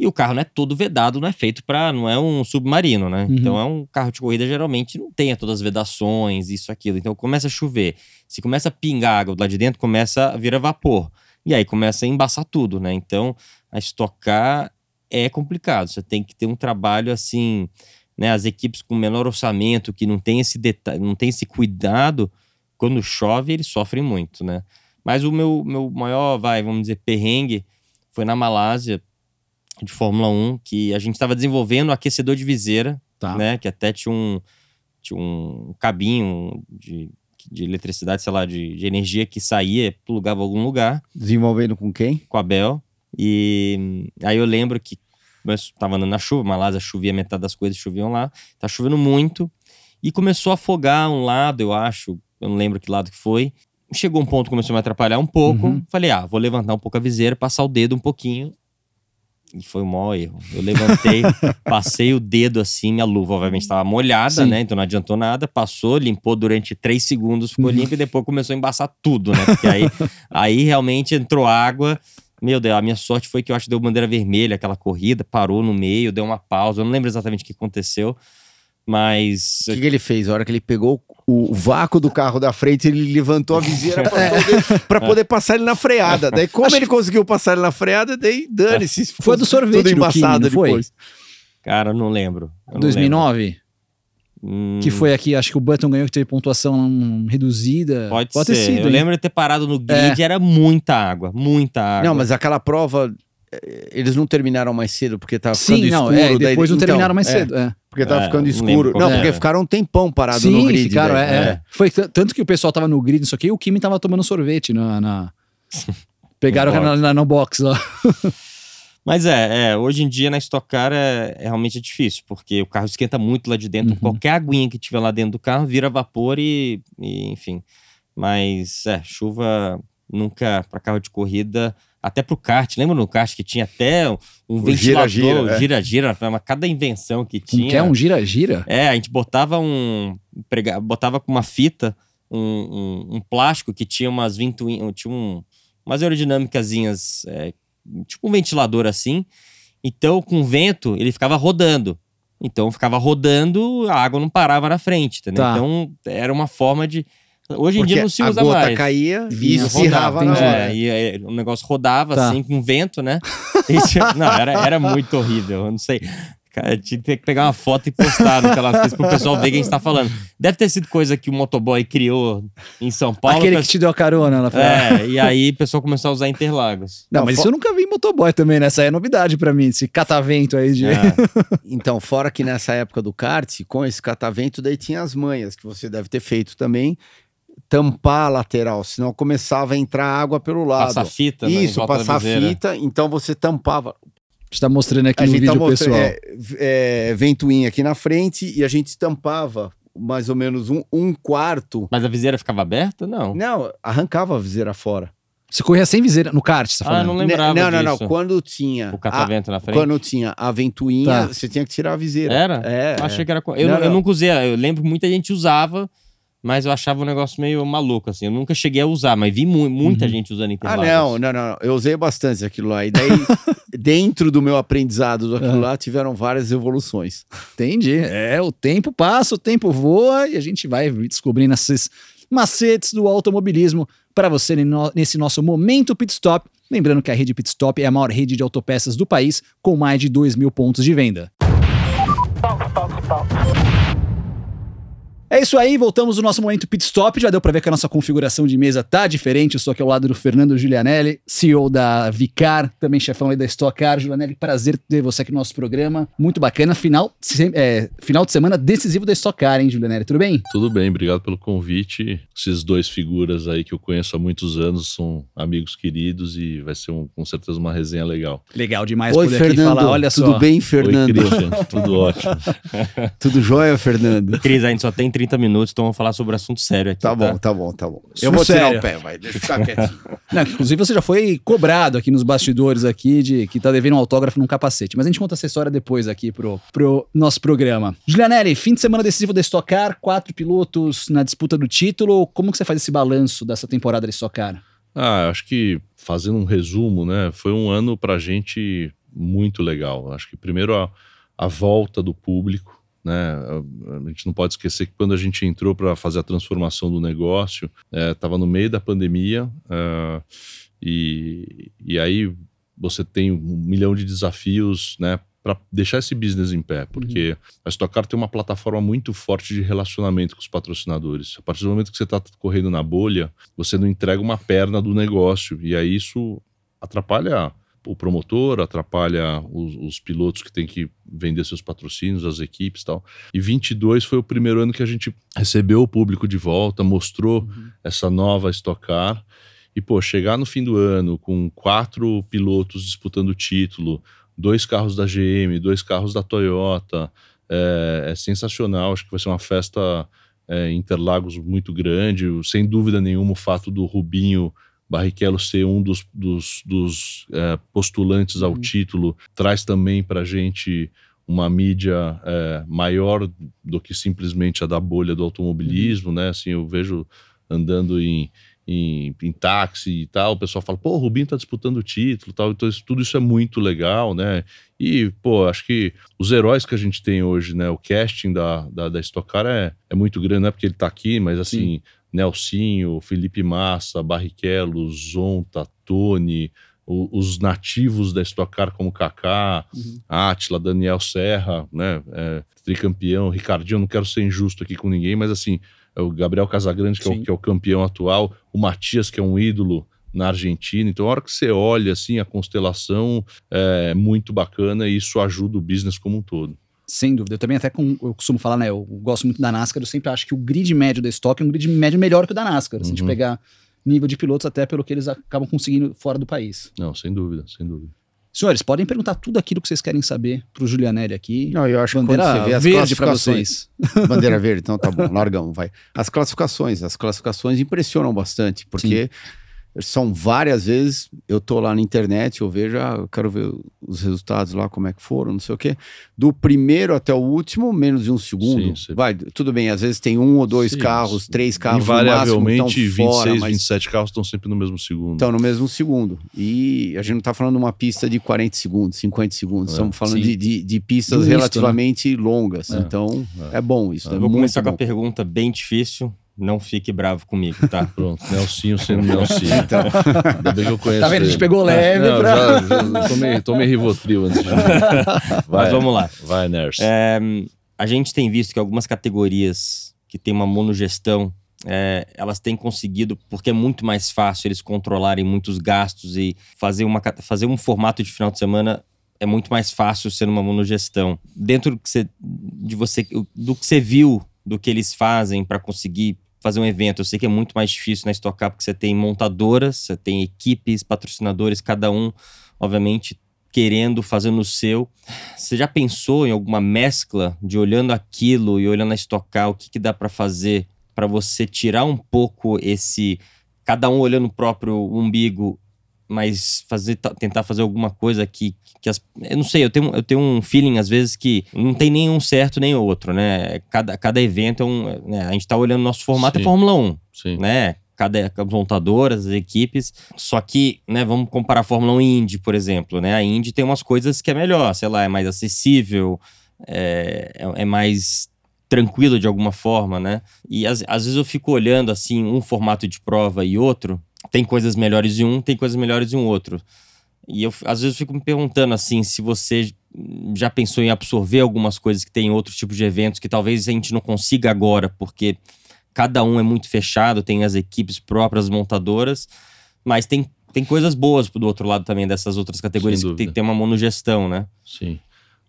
E o carro não é todo vedado, não é feito para, não é um submarino, né? Uhum. Então é um carro de corrida geralmente não tem todas as vedações, isso aquilo. Então começa a chover. Se começa a pingar água lá de dentro, começa a virar vapor. E aí começa a embaçar tudo, né? Então a estocar é complicado. Você tem que ter um trabalho assim, né? As equipes com menor orçamento, que não tem esse detalhe, não tem esse cuidado, quando chove, eles sofrem muito, né? Mas o meu, meu maior, vai, vamos dizer, perrengue foi na Malásia, de Fórmula 1, que a gente estava desenvolvendo aquecedor de viseira, Tá. né? Que até tinha um, tinha um cabinho de, de eletricidade, sei lá, de, de energia que saía, plugava algum lugar Desenvolvendo com quem? com a Bel. E aí eu lembro que eu tava andando na chuva, Malásia chovia, metade das coisas choviam lá. Tá chovendo muito. E começou a afogar um lado, eu acho. Eu não lembro que lado que foi. Chegou um ponto que começou a me atrapalhar um pouco. Uhum. Falei, ah, vou levantar um pouco a viseira, passar o dedo um pouquinho. E foi o maior erro. Eu levantei, passei o dedo assim, minha luva obviamente estava molhada, Sim. né? Então não adiantou nada. Passou, limpou durante três segundos, ficou Uhum. limpo e depois começou a embaçar tudo, né? Porque aí, aí realmente entrou água. Meu Deus, a minha sorte foi que eu acho que deu bandeira vermelha aquela corrida, parou no meio, deu uma pausa. Eu não lembro exatamente o que aconteceu, mas. O que, que ele fez? A hora que ele pegou o vácuo do carro da frente, ele levantou a viseira pra poder, pra poder passar ele na freada. Daí, como ele conseguiu passar ele na freada, daí dane-se. se Foi do sorvete tudo do Kimi, embaçado não foi? depois. Cara, não lembro. Eu não 2009? lembro. Hum, Que foi aqui, acho que o Button ganhou que teve pontuação hum, reduzida. Pode, ter ser. sido. eu hein? lembro de ter parado no grid, era muita água, muita água. Não, mas aquela prova, eles não terminaram mais cedo porque tava Sim, ficando não, escuro. é, daí- depois não então, terminaram mais é, cedo. É. Porque tava É, ficando escuro. Não, que porque ficaram um tempão parado Sim, no grid. ficaram, daí. é, é. Foi tanto que o pessoal tava no grid, isso aqui, e o Kimi tava tomando sorvete na. na- Pegaram No na, na, no box lá. Mas é, é, hoje em dia na Stock Car é, é realmente difícil, porque o carro esquenta muito lá de dentro. Uhum. Qualquer aguinha que tiver lá dentro do carro vira vapor e, e, enfim. Mas é, chuva nunca para carro de corrida, até pro kart. Lembra no kart que tinha até um O ventilador, gira-gira, é. uma- cada invenção que tinha. que é um gira-gira? É, a gente botava um. prega- botava com uma fita um, um, um plástico que tinha umas ventoinhas, tinha um, umas aerodinâmicazinhas, é, tipo um ventilador assim. Então, com vento, ele ficava rodando. Então, ficava rodando, a água não parava na frente, entendeu? Tá. Então, era uma forma de. Hoje em Porque dia não se a usa gota mais. caía e Vinha, espirrava na hora. É, e o negócio rodava Tá. assim com vento, né? E tinha- não, era, era muito horrível. Eu não sei. Cara, tinha que pegar uma foto e postar naquelas coisas pro pessoal ver quem a gente tá falando. Deve ter sido coisa que o motoboy criou em São Paulo. Aquele que te deu a carona lá fora. É, e aí o pessoal começou a usar Interlagos. Não, mas fo- isso eu nunca vi em motoboy também, né? Essa aí é novidade pra mim, esse catavento aí de... É. Então, fora que nessa época do kart, com esse catavento, daí tinha as manhas, que você deve ter feito também, tampar a lateral, senão começava a entrar água pelo lado. Passar fita, né, Isso, passar fita, então você tampava. A gente tá mostrando aqui a no gente vídeo tá pessoal. é, é, ventoinha aqui na frente e a gente tampava mais ou menos um, um quarto. Mas a viseira ficava aberta? Não. Não, arrancava a viseira fora. Você corria sem viseira no kart, você tá Ah, falando? não lembrava não, não, não. disso. Quando tinha. O a- catavento na frente. quando tinha a ventoinha, Tá. você tinha que tirar a viseira. Era? É. Eu é. achei que era. Eu, Não, eu não. nunca usei. Eu lembro que muita gente usava, mas eu achava um negócio meio maluco, assim. Eu nunca cheguei a usar, mas vi mu- muita Uhum. gente usando Ah, Interlagos. não, não, não. Eu usei bastante aquilo lá. E daí, dentro do meu aprendizado daquilo Ah. lá, tiveram várias evoluções. Entendi. É, o tempo passa, o tempo voa e a gente vai descobrindo esses macetes do automobilismo para você nesse nosso momento pit stop. Lembrando que a rede Pit Stop é a maior rede de autopeças do país, com mais de 2 mil pontos de venda. É isso aí, voltamos no nosso momento pit stop. Já deu pra ver que a nossa configuração de mesa tá diferente. Eu estou aqui ao lado do Fernando Giulianelli, CEO da Vicar, também chefão aí da Stock Car. Giulianelli, prazer ter você aqui no nosso programa. Muito bacana. Final, é, final de semana decisivo da Stock Car, hein, Giulianelli? Tudo bem? Tudo bem, obrigado pelo convite. Esses dois figuras aí que eu conheço há muitos anos são amigos queridos e vai ser um- com certeza uma resenha legal. Legal demais Oi, poder aqui Fernando. falar. Olha só. Tudo bem, Oi, Fernando? Christian, tudo ótimo. Tudo jóia, Fernando? Cris, a gente só tem 30 minutos, então vamos falar sobre assunto sério aqui. Tá bom, tá bom, tá bom. Eu vou tirar o pé, vai. Deixa eu ficar quietinho. Não, inclusive você já foi cobrado aqui nos bastidores aqui de que tá devendo um autógrafo num capacete. Mas a gente conta essa história depois aqui pro, pro nosso programa. Julianelli, fim de semana decisivo da Stock Car, quatro pilotos na disputa do título. Como que você faz esse balanço dessa temporada da Stock Car? Ah, acho que fazendo um resumo, né, foi um ano pra gente muito legal. Acho que primeiro a, a volta do público, né, a, gente não pode esquecer que quando a gente entrou para fazer a transformação do negócio, estava no meio da pandemia ah, e, e aí você tem um milhão de desafios, né, para deixar esse business em pé, porque a Stock Car tem uma plataforma muito forte de relacionamento com os patrocinadores. A partir do momento que você está correndo na bolha, você não entrega uma perna do negócio. E aí isso atrapalha o promotor, atrapalha os, os pilotos que têm que vender seus patrocínios, as equipes e tal. E 22 foi o primeiro ano que a gente recebeu o público de volta, mostrou essa nova Stock Car. E, pô, chegar no fim do ano com quatro pilotos disputando o título, dois carros da GM, dois carros da Toyota, é, é sensacional. Acho que vai ser uma festa é, Interlagos muito grande. Sem dúvida nenhuma, o fato do Rubinho Barrichello ser um dos, dos, dos é, postulantes ao Uhum. título traz também para a gente uma mídia é, maior do que simplesmente a da bolha do automobilismo, né? Assim, eu vejo andando em, em, em táxi e tal, o pessoal fala, pô, o Rubinho tá disputando o título tal, então isso- tudo isso é muito legal, né? E, pô, acho que os heróis que a gente tem hoje, né? O casting da, da, da Stock Car é, é muito grande, não é porque ele tá aqui, mas assim, Nelsinho, Felipe Massa, Barrichello, Zonta, Tony, o- os nativos da Stock Car como Kaká, Uhum. Átila, Daniel Serra, né? É, tricampeão, Ricardinho, não quero ser injusto aqui com ninguém, mas assim, é o Gabriel Casagrande, que é, o, que é o campeão atual, o Matias, que é um ídolo na Argentina. Então, a hora que você olha assim, a constelação é muito bacana e isso ajuda o business como um todo. Sem dúvida. Eu também até com- eu costumo falar, né? Eu gosto muito da NASCAR, eu sempre acho que o grid médio da Stock é um grid médio melhor que o da NASCAR. Se a gente Uhum. pegar nível de pilotos, até pelo que eles acabam conseguindo fora do país. Não, sem dúvida, sem dúvida. Senhores, podem perguntar tudo aquilo que vocês querem saber pro Julianelli aqui. Não, eu acho que Bandeira quando você vê as verde classificações... vocês. Bandeira verde, então tá bom, largamos, vai. As classificações, as classificações impressionam bastante, porque são várias vezes, eu tô lá na internet, eu vejo, ah, eu quero ver os resultados lá, como é que foram, não sei o quê. Do primeiro até o último, menos de um segundo. Sim, sim. Vai, tudo bem, às vezes tem um ou dois Sim, carros, três carros Invariavelmente, no máximo, tão 26, fora, mas 27 carros estão sempre no mesmo segundo. estão no mesmo segundo. E a gente não tá falando de uma pista de 40 segundos, 50 segundos, É, estamos falando de, de, de pistas misto, relativamente longas. É, então, é, bom isso. É, Eu vou muito começar com a pergunta bem difícil. Não fique bravo comigo, tá? Pronto, Nelsinho sendo Nelsinho. Então. Ainda bem que eu conheço Tá vendo? A gente ele. pegou leve Não, pra. já, já tomei, tomei Rivotril antes de Vai, Mas vamos lá. Vai, Ners. É, a gente tem visto que algumas categorias que tem uma monogestão, é, elas têm conseguido, porque é muito mais fácil eles controlarem muitos gastos e fazer, uma, fazer um formato de final de semana é muito mais fácil sendo uma monogestão. Dentro do que você, de você, do que você viu, do que eles fazem para conseguir fazer um evento, eu sei que é muito mais difícil na Stock Car, porque você tem montadoras, você tem equipes, patrocinadores, cada um, obviamente, querendo, fazendo o seu. Você já pensou em alguma mescla de olhando aquilo e olhando a estocar, o que, que dá para fazer para você tirar um pouco esse. Cada um olhando o próprio umbigo, mas fazer, ta- tentar fazer alguma coisa que, que as. Eu não sei, eu tenho, eu tenho um feeling às vezes que não tem nenhum certo nem outro, né? Cada, cada evento é um. né, A gente tá olhando nosso formato é Sim. Fórmula 1 Sim. né? Cada as montadoras, as equipes. Só que, né, vamos comparar a Fórmula 1 Indy, por exemplo, né? A Indy tem umas coisas que é melhor, sei lá, é mais acessível, é, é, é mais tranquilo de alguma forma, né? E às, às vezes eu fico olhando assim um formato de prova e outro, tem coisas melhores em um, tem coisas melhores em um outro. E eu às vezes fico me perguntando assim, se você já pensou em absorver algumas coisas que tem em outros tipos de eventos que talvez a gente não consiga agora, porque cada um é muito fechado, tem as equipes próprias, as montadoras, mas tem, tem coisas boas do outro lado também dessas outras categorias que tem, tem uma monogestão, né? Sim.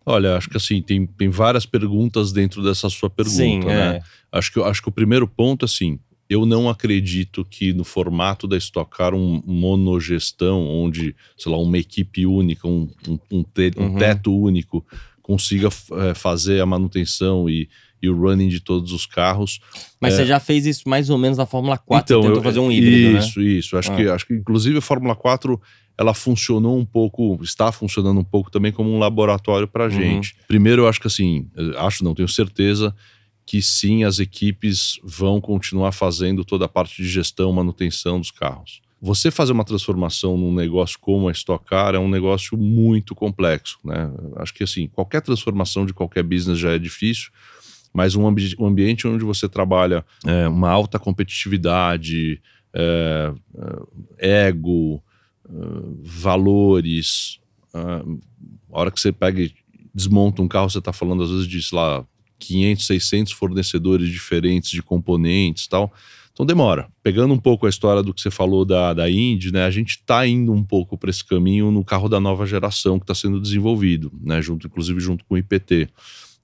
Olha, acho que assim, tem, tem várias perguntas dentro dessa sua pergunta, Sim, né? é. Acho que, acho que o primeiro ponto, assim, eu não acredito que no formato da Stock Car, um monogestão, onde, sei lá, uma equipe única, um, um, um te- um Uhum. teto único, consiga eh, fazer a manutenção e, e o running de todos os carros. Mas É. você já fez isso mais ou menos na Fórmula 4, você tentou eu- fazer um híbrido, Isso, né? isso. Acho, Ah. que, acho que, inclusive, a Fórmula 4 ela funcionou um pouco, está funcionando um pouco também como um laboratório para Uhum. gente. Primeiro, eu acho que assim, acho não, tenho certeza que sim, as equipes vão continuar fazendo toda a parte de gestão, manutenção dos carros. Você fazer uma transformação num negócio como a Stock Car é um negócio muito complexo, né? Acho que assim, qualquer transformação de qualquer business já é difícil, mas um, ambi um ambiente onde você trabalha é, uma alta competitividade, é, é, ego, é, valores. é, a hora que você pega e desmonta um carro, você está falando às vezes de, sei lá, 500, 600 fornecedores diferentes de componentes tal. Então demora. Pegando um pouco a história do que você falou da, da Indy, né, a gente está indo um pouco para esse caminho no carro da nova geração que está sendo desenvolvido, né, junto, inclusive junto com o IPT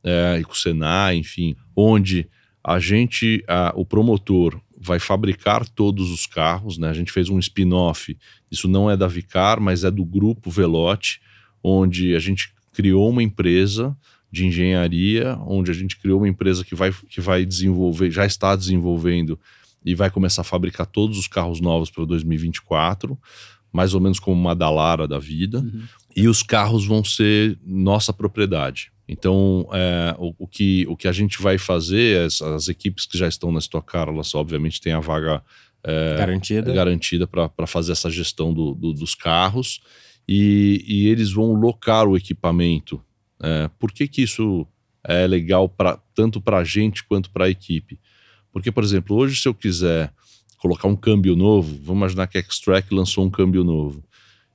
é, e com o Senai, enfim, onde a gente, a- o promotor, vai fabricar todos os carros, né? A gente fez um spin-off, isso não é da Vicar, mas é do grupo Velote, onde a gente criou uma empresa de engenharia, onde a gente criou uma empresa que vai, que vai desenvolver, já está desenvolvendo e vai começar a fabricar todos os carros novos para 2024, mais ou menos como uma Dalara da vida e os carros vão ser nossa propriedade. Então, é, o, o que, o que a gente vai fazer, as, as equipes que já estão na Stock Car, elas obviamente têm a vaga é, Garantida. garantida para fazer essa gestão do- do- dos carros e, e eles vão locar o equipamento. É, por que, que isso é legal pra, tanto para a gente quanto para a equipe? Porque, por exemplo, hoje se eu quiser colocar um câmbio novo, vamos imaginar que a X-Track lançou um câmbio novo.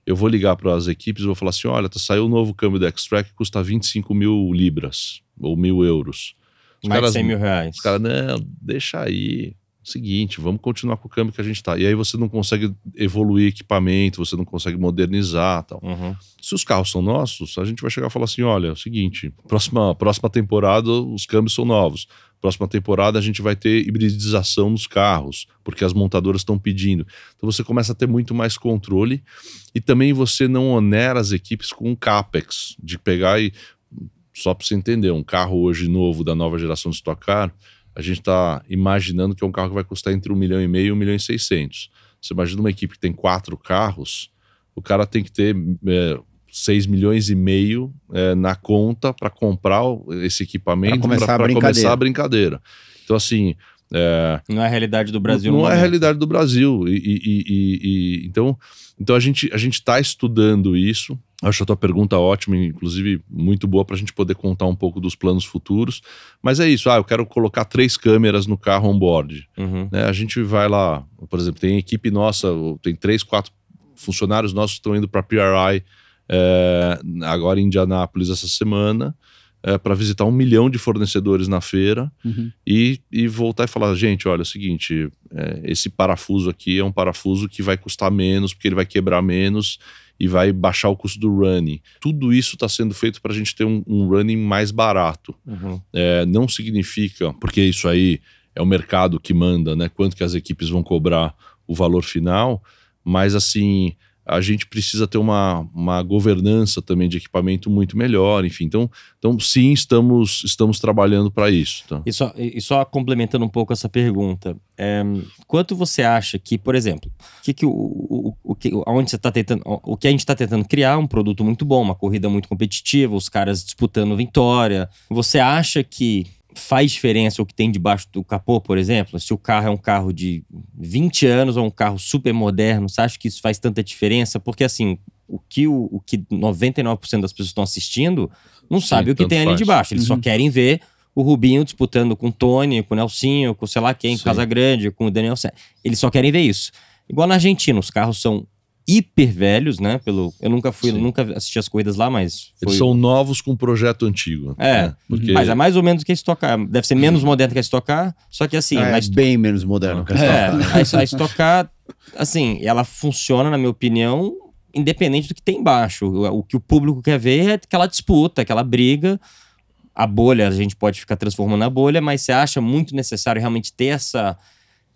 Eu vou ligar para as equipes e vou falar assim: olha, tá, saiu o novo câmbio da X-Track custa 25 mil libras ou mil euros. Os Mais de caras- 100 mil reais. os caras, não, deixa aí. Seguinte, vamos continuar com o câmbio que a gente tá. E aí você não consegue evoluir equipamento, você não consegue modernizar tal. Uhum. Se os carros são nossos, a gente vai chegar e falar assim: olha, é o seguinte, próxima, próxima temporada os câmbios são novos. Próxima temporada a gente vai ter hibridização nos carros, porque as montadoras estão pedindo. Então você começa a ter muito mais controle e também você não onera as equipes com um capex, de pegar e. Só para você entender, um carro hoje novo da nova geração de Stock Car, a gente está imaginando que é um carro que vai custar entre 1 milhão e meio e 1 milhão e 600. Você imagina uma equipe que tem quatro carros, o cara tem que ter é, 6 milhões e meio é, na conta para comprar esse equipamento começar para brincadeira. começar a brincadeira. Então, assim, é, Não é a realidade do Brasil não no é a realidade do Brasil. E, e- e- e- então, então a gente a gente está estudando isso. Acho a tua pergunta ótima, inclusive muito boa para a gente poder contar um pouco dos planos futuros. Mas é isso. Ah, eu quero colocar três câmeras no carro on-board. Uhum. né? A gente vai lá, por exemplo, tem equipe nossa, tem três, quatro funcionários nossos que estão indo para a PRI é, agora em Indianápolis essa semana para visitar um milhão de fornecedores na feira Uhum. e, e voltar e falar, gente, olha, é o seguinte, é, esse parafuso aqui é um parafuso que vai custar menos, porque ele vai quebrar menos e vai baixar o custo do running. Tudo isso está sendo feito para a gente ter um, um running mais barato. Uhum. É, não significa, porque isso aí é o mercado que manda, né? Quanto que as equipes vão cobrar o valor final, mas assim, a gente precisa ter uma, uma governança também de equipamento muito melhor, enfim. Então, então sim, estamos, estamos trabalhando para isso. Tá? E só, e só complementando um pouco essa pergunta, é, quanto você acha que, por exemplo, que que o, o, o que, onde você tá tentando, o que a gente está tentando criar um produto muito bom, uma corrida muito competitiva, os caras disputando vitória. Você acha que faz diferença o que tem debaixo do capô, por exemplo? Se o carro é um carro de 20 anos ou um carro super moderno, você acha que isso faz tanta diferença? Porque assim, o que, o, o que 99% das pessoas estão assistindo não sabe o que tem ali faz. debaixo. Eles só Uhum. querem ver o Rubinho disputando com o Tony, com o Nelsinho, com sei lá quem, com o Casagrande, com o Daniel Sé. Eles só querem ver isso. Igual na Argentina, os carros são hiper velhos, né? Pelo, eu nunca fui, Sim. nunca assisti as corridas lá, mas foi, Eles são novos com um projeto antigo. É, né? Porque mas é mais ou menos que a Stock Car. Deve ser menos moderno que a Stock Car, só que assim, é bem menos moderno que a Stock é, Car. a, a Stock Car, assim, ela funciona, na minha opinião, independente do que tem embaixo. O, o que o público quer ver é aquela disputa, aquela briga. A bolha, a gente pode ficar transformando na bolha, mas você acha muito necessário realmente ter essa,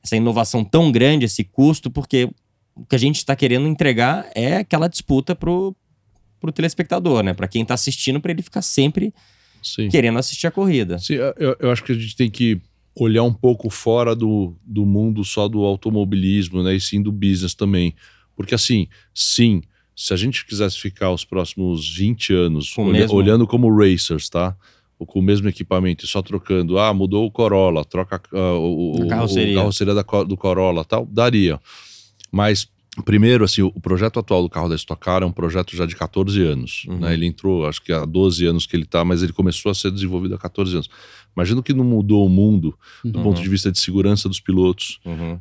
essa inovação tão grande, esse custo, porque o que a gente está querendo entregar é aquela disputa pro, pro telespectador, né? Para quem está assistindo, para ele ficar sempre sim. querendo assistir a corrida. Sim, eu, eu acho que a gente tem que olhar um pouco fora do, do mundo só do automobilismo, né? E sim do business também. Porque assim, sim, se a gente quisesse ficar os próximos 20 anos mesmo- olhando como racers, tá? Ou com o mesmo equipamento e só trocando, ah, mudou o Corolla, troca ah, o, A carroceria. o carroceria da do Corolla tal, daria. Mas, primeiro, assim, o, projeto atual do carro da Stock Car é um projeto já de 14 anos. Uhum. Né? Ele entrou, acho que há 12 anos que ele está, mas ele começou a ser desenvolvido há 14 anos. Imagina que não mudou o mundo do Uhum. ponto de vista de segurança dos pilotos. Uhum.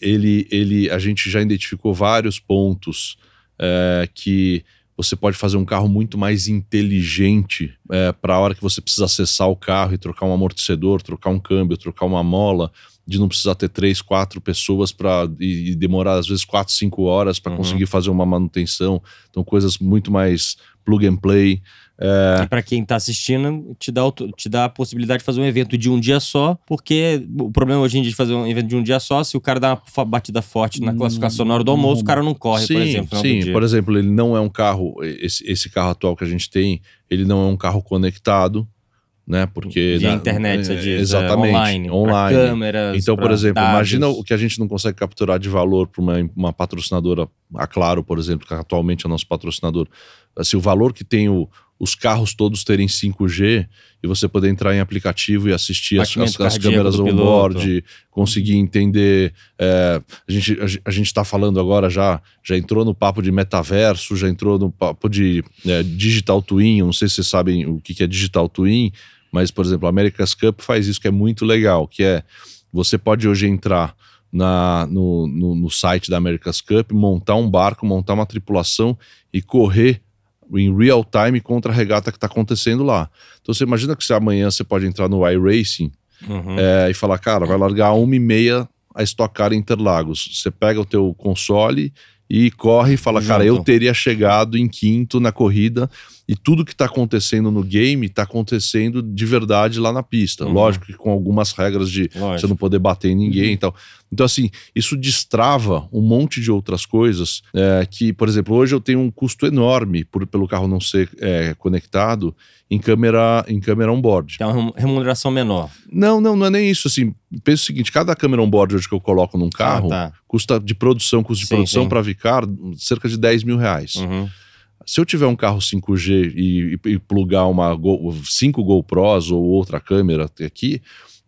Ele, ele, a gente já identificou vários pontos é, que você pode fazer um carro muito mais inteligente para a hora que você precisa acessar o carro e trocar um amortecedor, trocar um câmbio, trocar uma mola, de não precisar ter três, quatro pessoas para e, e demorar às vezes quatro, cinco horas para Uhum. conseguir fazer uma manutenção. Então coisas muito mais plug and play. É, E para quem tá assistindo, te dá, te dá a possibilidade de fazer um evento de um dia só, porque o problema hoje em dia de fazer um evento de um dia só, se o cara dá uma batida forte na classificação na hora do almoço, o cara não corre, sim, por exemplo. sim. Por exemplo, ele não é um carro. Esse, esse carro atual que a gente tem, ele não é um carro conectado, né? Porque na- internet, você é, diz, é, exatamente, online, online. câmeras, Então, por exemplo, dados. imagina o que a gente não consegue capturar de valor para uma, uma patrocinadora, a Claro, por exemplo, que atualmente é nosso patrocinador. Assim, o valor que tem o- os carros todos terem 5G e você poder entrar em aplicativo e assistir as, as- as câmeras on-board, conseguir entender. é, a gente a, gen- a gente está falando agora já, já entrou no papo de metaverso, já entrou no papo de é, digital twin. eu Não sei se vocês sabem o que que é digital twin, mas, por exemplo, a America's Cup faz isso que é muito legal, que é você pode hoje entrar na, no, no, no site da America's Cup, montar um barco, montar uma tripulação e correr em real time contra a regata que está acontecendo lá. Então você imagina que se amanhã você pode entrar no iRacing Uhum. é, e falar, cara, vai largar uma e meia a Stock Car em Interlagos. Você pega o teu console e corre e fala, cara, eu teria chegado em quinto na corrida e tudo que está acontecendo no game está acontecendo de verdade lá na pista. Uhum. Lógico que com algumas regras de você Lógico. não poder bater em ninguém e tal. Então, assim, isso destrava um monte de outras coisas é, que, por exemplo, hoje eu tenho um custo enorme por, pelo carro não ser é, conectado em câmera, em câmera on-board. Que é uma remu- remuneração menor. Não, não, não é nem isso. Assim, pensa o seguinte: cada câmera on-board hoje que eu coloco num carro Ah, tá. custa de produção, custo de Sim, produção para Vicar cerca de 10 mil reais. Uhum. Se eu tiver um carro 5G e, e, e plugar uma Go, cinco GoPros ou outra câmera aqui,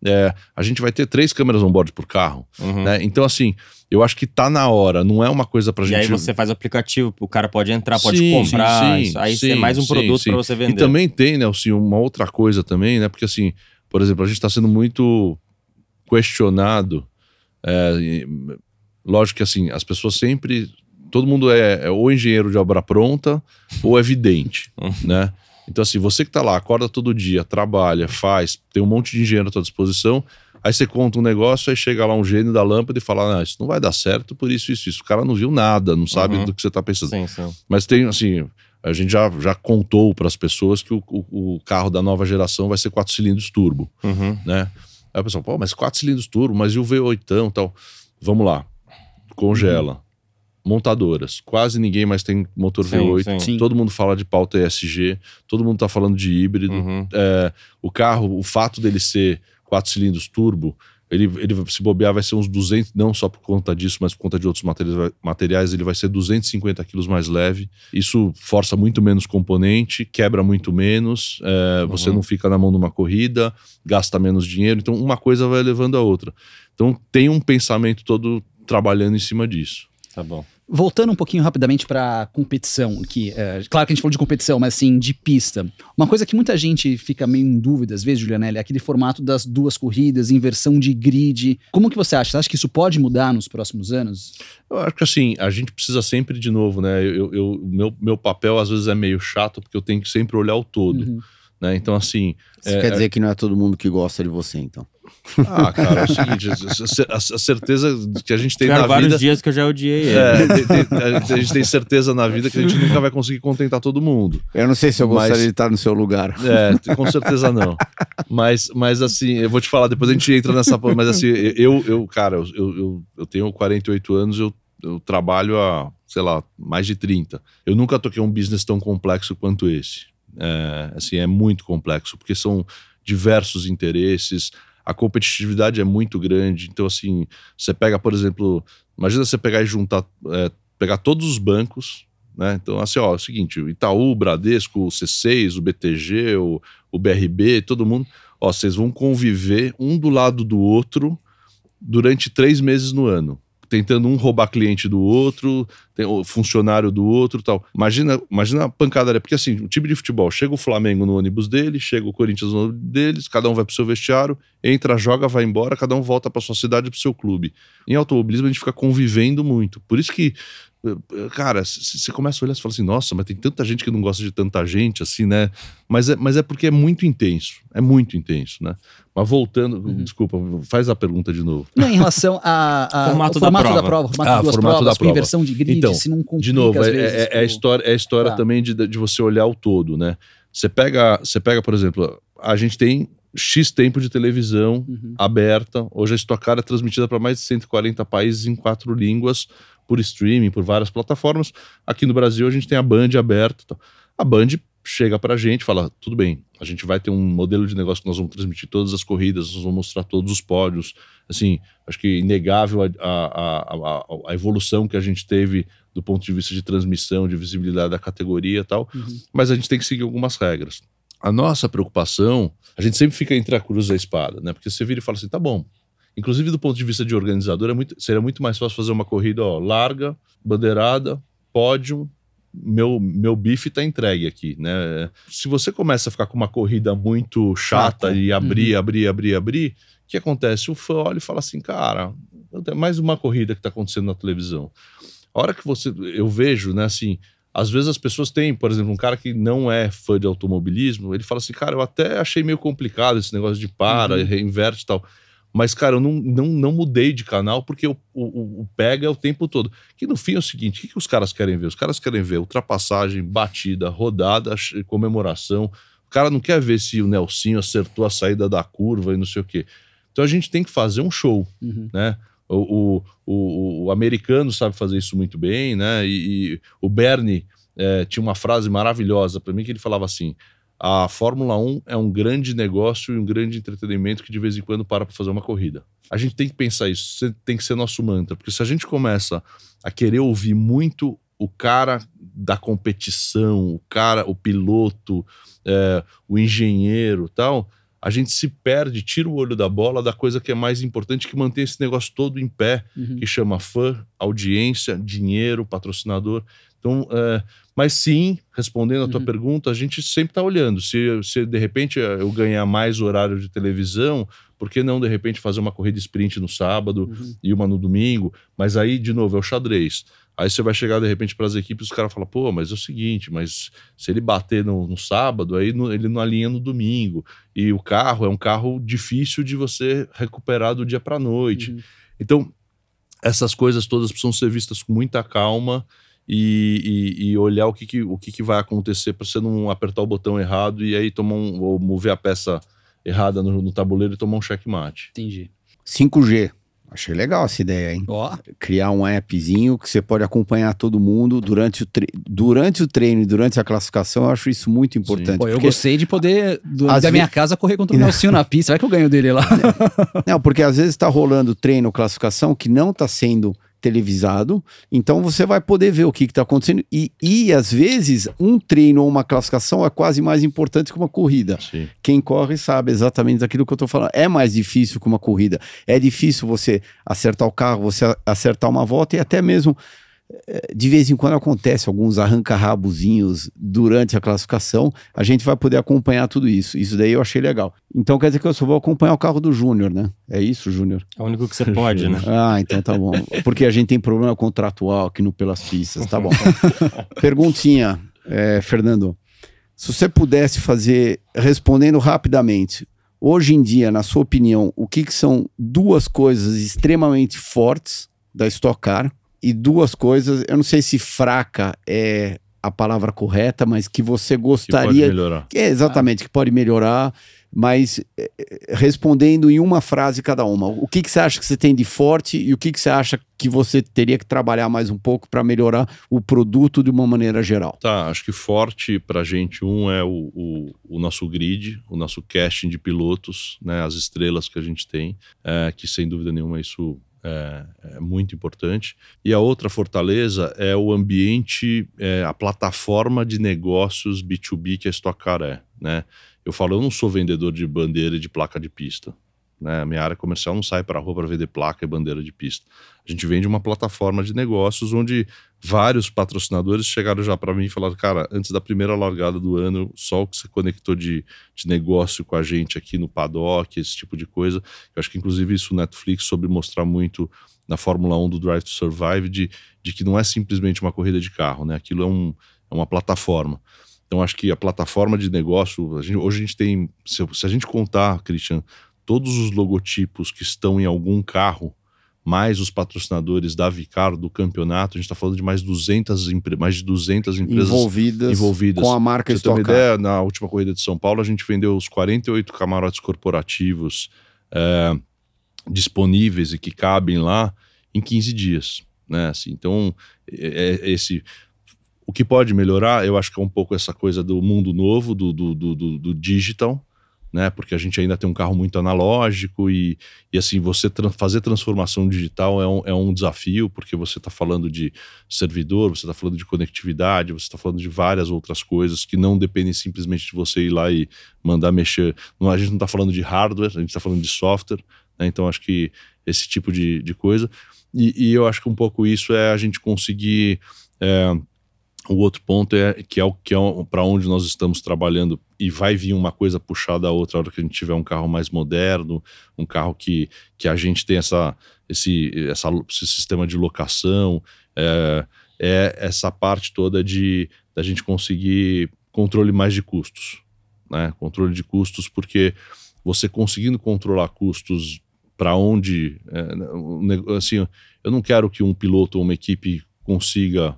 é, a gente vai ter três câmeras on-board por carro. Uhum. Né? Então, assim, eu acho que tá na hora, não é uma coisa pra E gente. aí você faz aplicativo, o cara pode entrar, pode Sim, comprar. sim, isso. aí sim, é mais um sim, produto sim. para você vender. E também tem, né, assim, uma outra coisa também, né? Porque assim, por exemplo, a gente está sendo muito questionado. é, e, lógico que assim, as pessoas sempre. Todo mundo é, é ou engenheiro de obra pronta ou é vidente, né? Então, assim, você que tá lá, acorda todo dia, trabalha, faz, tem um monte de engenheiro à tua disposição. Aí você conta um negócio, aí chega lá um gênio da lâmpada e fala: ah, isso não vai dar certo por isso, isso, isso. O cara não viu nada, não sabe Uhum. do que você tá pensando. Sim, sim. Mas tem, assim, a gente já, já contou para as pessoas que o, o, o carro da nova geração vai ser quatro cilindros turbo, Uhum. né? Aí o pessoal, pô, mas quatro cilindros turbo, mas e o V8 e tal? Vamos lá, congela. Montadoras, quase ninguém mais tem motor Sim, V8. sim. Todo mundo fala de pauta ESG, todo mundo tá falando de híbrido. Uhum. É, o carro, o fato dele ser quatro cilindros turbo, ele, ele se bobear vai ser uns 200, não só por conta disso, mas por conta de outros materiais, materiais ele vai ser 250 quilos mais leve. Isso força muito menos componente, quebra muito menos, é, você Uhum. não fica na mão numa corrida, gasta menos dinheiro, então uma coisa vai levando a outra. Então tem um pensamento todo trabalhando em cima disso. Tá bom. Voltando um pouquinho rapidamente para competição, que é, claro que a gente falou de competição, mas assim, de pista. Uma coisa que muita gente fica meio em dúvida, às vezes, Julianelli, é aquele formato das duas corridas, inversão de grid. Como que você acha? Você acha que isso pode mudar nos próximos anos? Eu acho que assim, a gente precisa sempre de novo, né? Eu, eu- meu, meu papel às vezes é meio chato, porque eu tenho que sempre olhar o todo. Uhum. Né? Então, assim, Isso quer dizer que não é todo mundo que gosta de você, então. Ah, cara, é o seguinte, a, certeza que a gente tem Tiveram na vários vida. dias que eu já odiei ele. É, tem- tem- a gente tem certeza na vida que a gente nunca vai conseguir contentar todo mundo. Eu não sei se eu Mas- gostaria de estar no seu lugar. É, com certeza não. Mas, mas assim, eu vou te falar, depois a gente entra nessa. Mas assim, eu, eu cara, eu, eu, eu tenho 48 anos, eu, eu trabalho há, sei lá, mais de 30. Eu nunca toquei um business tão complexo quanto esse. É, assim, é muito complexo, porque são diversos interesses, a competitividade é muito grande. Então, assim, você pega, por exemplo, imagina você pegar e juntar, é, pegar todos os bancos, né? Então, assim, ó, é o seguinte: Itaú, Bradesco, o C6, o BTG, o, o BRB, todo mundo, ó, vocês vão conviver um do lado do outro durante três meses no ano. Tentando um roubar cliente do outro, funcionário do outro tal. Imagina, imagina a pancadaria, porque assim, o time de futebol, chega o Flamengo no ônibus dele, chega o Corinthians no ônibus deles, cada um vai pro seu vestiário, entra, joga, vai embora, cada um volta pra sua cidade, pro seu clube. Em automobilismo a gente fica convivendo muito. Por isso que, cara, você começa a olhar e fala assim, nossa, mas tem tanta gente que não gosta de tanta gente, assim, né? Mas é, mas é porque é muito intenso, é muito intenso, né? Mas voltando, desculpa, faz a pergunta de novo. Não, em relação a, a- Formato o da formato da prova. prova, formato Ah, duas formato provas, da com prova. inversão de grid, Então, se não complica De novo, às é, vezes, é- é a pro- história, é a história Tá. também de, de você olhar o todo, né? Você pega, você pega, por exemplo, a gente tem X tempo de televisão Uhum. aberta. Hoje a Stock Car é transmitida para mais de 140 países em quatro línguas, por streaming, por várias plataformas. Aqui no Brasil a gente tem a Band aberta. tal. A Band chega pra gente e fala: tudo bem, a gente vai ter um modelo de negócio que nós vamos transmitir todas as corridas, nós vamos mostrar todos os pódios. Assim, acho que inegável a, a, a, a- a evolução que a gente teve do ponto de vista de transmissão, de visibilidade da categoria e tal, Uhum. mas a gente tem que seguir algumas regras. A nossa preocupação, a gente sempre fica entre a cruz e a espada, né? Porque você vira e fala assim, tá bom. Inclusive do ponto de vista de organizador, é muito, seria muito mais fácil fazer uma corrida, ó, larga, bandeirada, pódio, meu, meu bife tá entregue aqui, né? Se você começa a ficar com uma corrida muito chata e abrir, abrir, abrir, abrir, o que acontece? O fã olha e fala assim, cara, mais uma corrida que tá acontecendo na televisão. A hora que você. Eu vejo, né, assim. Às vezes as pessoas têm, por exemplo, um cara que não é fã de automobilismo, ele fala assim, cara, eu até achei meio complicado esse negócio de para, Uhum. reinverte e tal. Mas, cara, eu não, não, não mudei de canal porque o, o, o pega é o tempo todo. Que no fim é o seguinte: o que, que os caras querem ver? Os caras querem ver ultrapassagem, batida, rodada, comemoração. O cara não quer ver se o Nelsinho acertou a saída da curva e não sei o quê. Então a gente tem que fazer um show, Uhum. né? O, o, o, o americano sabe fazer isso muito bem, né? E, e o Bernie é, tinha uma frase maravilhosa para mim que ele falava assim: a Fórmula 1 é um grande negócio e um grande entretenimento que de vez em quando para para fazer uma corrida. A gente tem que pensar isso, tem que ser nosso mantra, porque se a gente começa a querer ouvir muito o cara da competição, o cara, o piloto, é, o engenheiro, tal, a gente se perde, tira o olho da bola da coisa que é mais importante, que mantém esse negócio todo em pé, Uhum. que chama fã, audiência, dinheiro, patrocinador. Então, é, mas sim, respondendo a tua Uhum. pergunta, a gente sempre está olhando. Se, se de repente eu ganhar mais horário de televisão, por que não de repente fazer uma corrida sprint no sábado Uhum. e uma no domingo? Mas aí, de novo, é o xadrez. Aí você vai chegar de repente para as equipes, os caras falam, pô, mas é o seguinte, mas se ele bater no, no sábado, aí no- ele não alinha no domingo. E o carro é um carro difícil de você recuperar do dia para noite. Uhum. Então, essas coisas todas precisam ser vistas com muita calma e, e- e olhar o que, que- o que, que vai acontecer para você não apertar o botão errado e aí tomar um, ou mover a peça errada no, no tabuleiro e tomar um checkmate. Entendi. 5G. Achei legal essa ideia, hein? Ó, Criar um appzinho que você pode acompanhar todo mundo durante o, tre durante o treino e durante a classificação. Eu acho isso muito importante. pô, eu gostei de poder, do, da minha ve- casa, correr contra o Nelsinho na pista. Vai que eu ganho dele lá. Não, porque às vezes está rolando treino, classificação que não está sendo televisado, então você vai poder ver o que está acontecendo. E, e às vezes um treino ou uma classificação é quase mais importante que uma corrida. Sim. Quem corre sabe exatamente daquilo que eu tô falando. É mais difícil que uma corrida. É difícil você acertar o carro, você acertar uma volta e até mesmo de vez em quando acontece alguns arranca-rabozinhos durante a classificação. A gente vai poder acompanhar tudo isso. Isso daí eu achei legal. Então quer dizer que eu só vou acompanhar o carro do Júnior, né? É isso, Júnior? É o único que você pode, né? Ah, então tá bom. Porque a gente tem problema contratual aqui no Pelas Pistas, tá bom. Perguntinha, eh, Fernando. Se você pudesse fazer, respondendo rapidamente, hoje em dia, na sua opinião, o que, que são duas coisas extremamente fortes da Stock Car e duas coisas, eu não sei se fraca é a palavra correta, mas que você Que pode gostaria melhorar. que é exatamente, que pode melhorar, mas eh, respondendo em uma frase cada uma. O que, que você acha que você tem de forte e o que, que você acha que você teria que trabalhar mais um pouco para melhorar o produto de uma maneira geral? Tá, acho que forte pra gente, um é o, o, o nosso grid, o nosso casting de pilotos, né, as estrelas que a gente tem, é, que sem dúvida nenhuma isso é, é muito importante. E a outra fortaleza é o ambiente, é, a plataforma de negócios B2B que a Stock Car é, né? Eu falo, eu não sou vendedor de bandeira e de placa de pista. Né? A minha área comercial não sai para a rua para vender placa e bandeira de pista. A gente vende uma plataforma de negócios onde vários patrocinadores chegaram já para mim e falaram: cara, antes da primeira largada do ano, só o que você conectou de, de negócio com a gente aqui no paddock, esse tipo de coisa. Eu acho que, inclusive, isso o Netflix soube mostrar muito na Fórmula 1 do Drive to Survive, de, de que não é simplesmente uma corrida de carro, né? Aquilo é, um, é uma plataforma. Então, acho que a plataforma de negócio, a gente- hoje a gente tem, se, se a gente contar, Christian, todos os logotipos que estão em algum carro, mais os patrocinadores da Vicar do campeonato, a gente está falando de mais, 200, empre- mais de 200 empresas Envolvidas, envolvidas. com a marca você Stock Car. ideia, na última corrida de São Paulo, a gente vendeu os 48 camarotes corporativos é, disponíveis e que cabem lá em 15 dias. Né? Assim, então, é- é esse. O que pode melhorar, eu acho que é um pouco essa coisa do mundo novo, do, do, do- do digital, né? Porque a gente ainda tem um carro muito analógico e, e assim, você tran- fazer transformação digital é um, é um desafio, porque você está falando de servidor, você está falando de conectividade, você está falando de várias outras coisas que não dependem simplesmente de você ir lá e mandar mexer. Não, a gente não está falando de hardware, a gente está falando de software, né? Então acho que esse tipo de, de coisa. E, e eu acho que um pouco isso é a gente conseguir. é, o outro ponto é que é o que é para onde nós estamos trabalhando e vai vir uma coisa puxada a outra a hora que a gente tiver um carro mais moderno, um carro que, que a gente tem essa, esse, essa, esse sistema de locação, é, é essa parte toda de da gente conseguir controle mais de custos, né? Controle de custos porque você conseguindo controlar custos para onde. É, assim, eu não quero que um piloto ou uma equipe consiga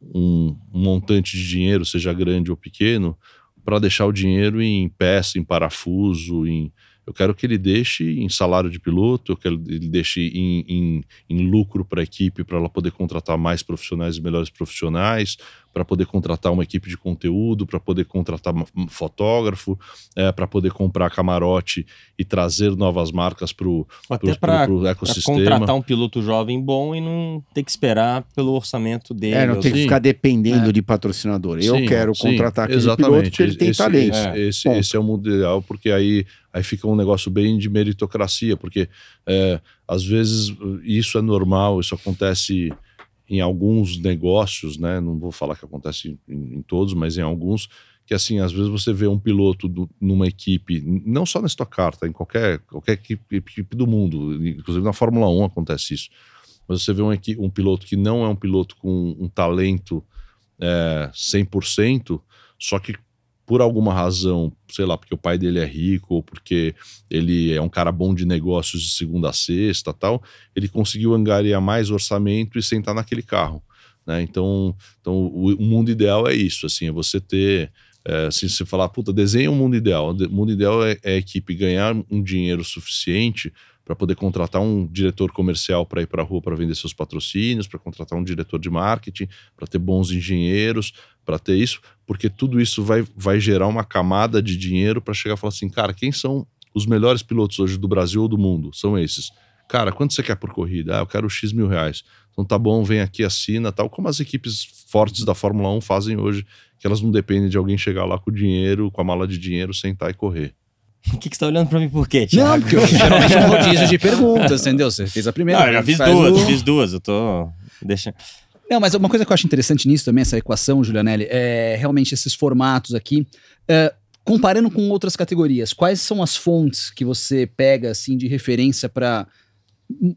um, um montante de dinheiro, seja grande ou pequeno, para deixar o dinheiro em peça, em parafuso, em eu quero que ele deixe em salário de piloto, eu quero que ele deixe em, em, em lucro para a equipe, para ela poder contratar mais profissionais e melhores profissionais, para poder contratar uma equipe de conteúdo, para poder contratar um fotógrafo, é, para poder comprar camarote e trazer novas marcas para o ecossistema. contratar um piloto jovem bom e não ter que esperar pelo orçamento dele. É, não tem que ficar dependendo é. de patrocinador. Eu sim, quero sim, contratar aquele exatamente. piloto porque ele tem esse, talento. Esse, é. Esse, esse, é o mundo ideal, porque aí, aí fica um negócio bem de meritocracia, porque é, às vezes isso é normal, isso acontece em alguns negócios, né? Não vou falar que acontece em, em, todos, mas em alguns, que assim, às vezes você vê um piloto do, numa equipe, não só na Stock Car, tá? em qualquer, qualquer equipe, equipe, do mundo, inclusive na Fórmula 1 acontece isso. Mas você vê um, um piloto que não é um piloto com um talento é, 100%, só que por alguma razão, sei lá, porque o pai dele é rico ou porque ele é um cara bom de negócios de segunda a sexta tal, ele conseguiu angariar mais orçamento e sentar naquele carro. Né? Então, então o, o, mundo ideal é isso, assim, é você ter. É, assim, você falar, puta, desenha um mundo ideal. O mundo ideal é, é a equipe ganhar um dinheiro suficiente para poder contratar um diretor comercial para ir para a rua para vender seus patrocínios, para contratar um diretor de marketing, para ter bons engenheiros, para ter isso, porque tudo isso vai, vai gerar uma camada de dinheiro para chegar e falar assim, cara, quem são os melhores pilotos hoje do Brasil ou do mundo? São esses. Cara, quanto você quer por corrida? Ah, eu quero X mil reais. Então tá bom, vem aqui, assina, tal, como as equipes fortes da Fórmula 1 fazem hoje, que elas não dependem de alguém chegar lá com dinheiro, com a mala de dinheiro, sentar e correr. O que, que você tá olhando pra mim por quê, Thiago? Não, porque eu geralmente é um rodízio de perguntas, entendeu? Você fez a primeira. Não, eu já fiz duas, o... fiz duas, eu tô. Deixa. Não, mas uma coisa que eu acho interessante nisso também, essa equação, Julianelli, é realmente esses formatos aqui. É, comparando com outras categorias, quais são as fontes que você pega assim de referência para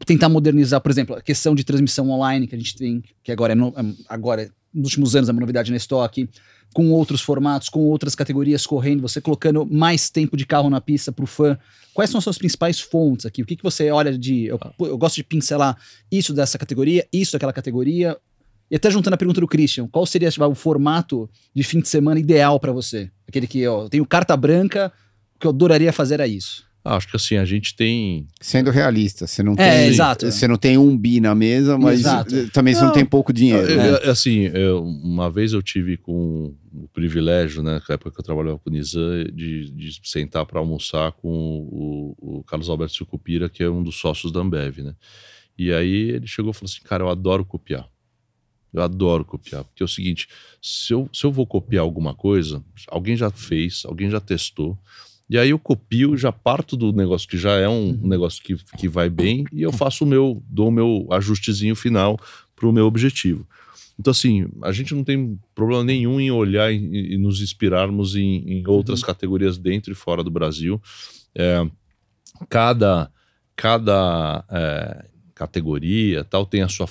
tentar modernizar, por exemplo, a questão de transmissão online que a gente tem, que agora é, no, agora nos últimos anos é uma novidade na estoque, com outros formatos, com outras categorias correndo, você colocando mais tempo de carro na pista para o fã. Quais são as suas principais fontes aqui? O que, que você olha de. Eu, eu gosto de pincelar isso dessa categoria, isso daquela categoria. E até juntando a pergunta do Christian, qual seria tipo, o formato de fim de semana ideal para você? Aquele que eu tenho carta branca, o que eu adoraria fazer é isso. Ah, acho que assim, a gente tem. Sendo realista, você não é, tem. É, exato. Você não tem um bi na mesa, mas exato. também não, você não tem pouco dinheiro. É, né? Assim, eu, uma vez eu tive com o privilégio, né, na época que eu trabalhava com o Nizam, de, de sentar para almoçar com o, o, Carlos Alberto Sucupira, que é um dos sócios da Ambev, né? E aí ele chegou e falou assim: Cara, eu adoro copiar. Eu adoro copiar. Porque é o seguinte: se eu, se eu vou copiar alguma coisa, alguém já fez, alguém já testou e aí eu copio, já parto do negócio que já é um uhum. negócio que, que vai bem e eu faço o meu, dou o meu ajustezinho final para o meu objetivo. Então, assim, a gente não tem problema nenhum em olhar e, e nos inspirarmos em, em outras uhum. categorias dentro e fora do Brasil. É, cada cada é, categoria tal tem a sua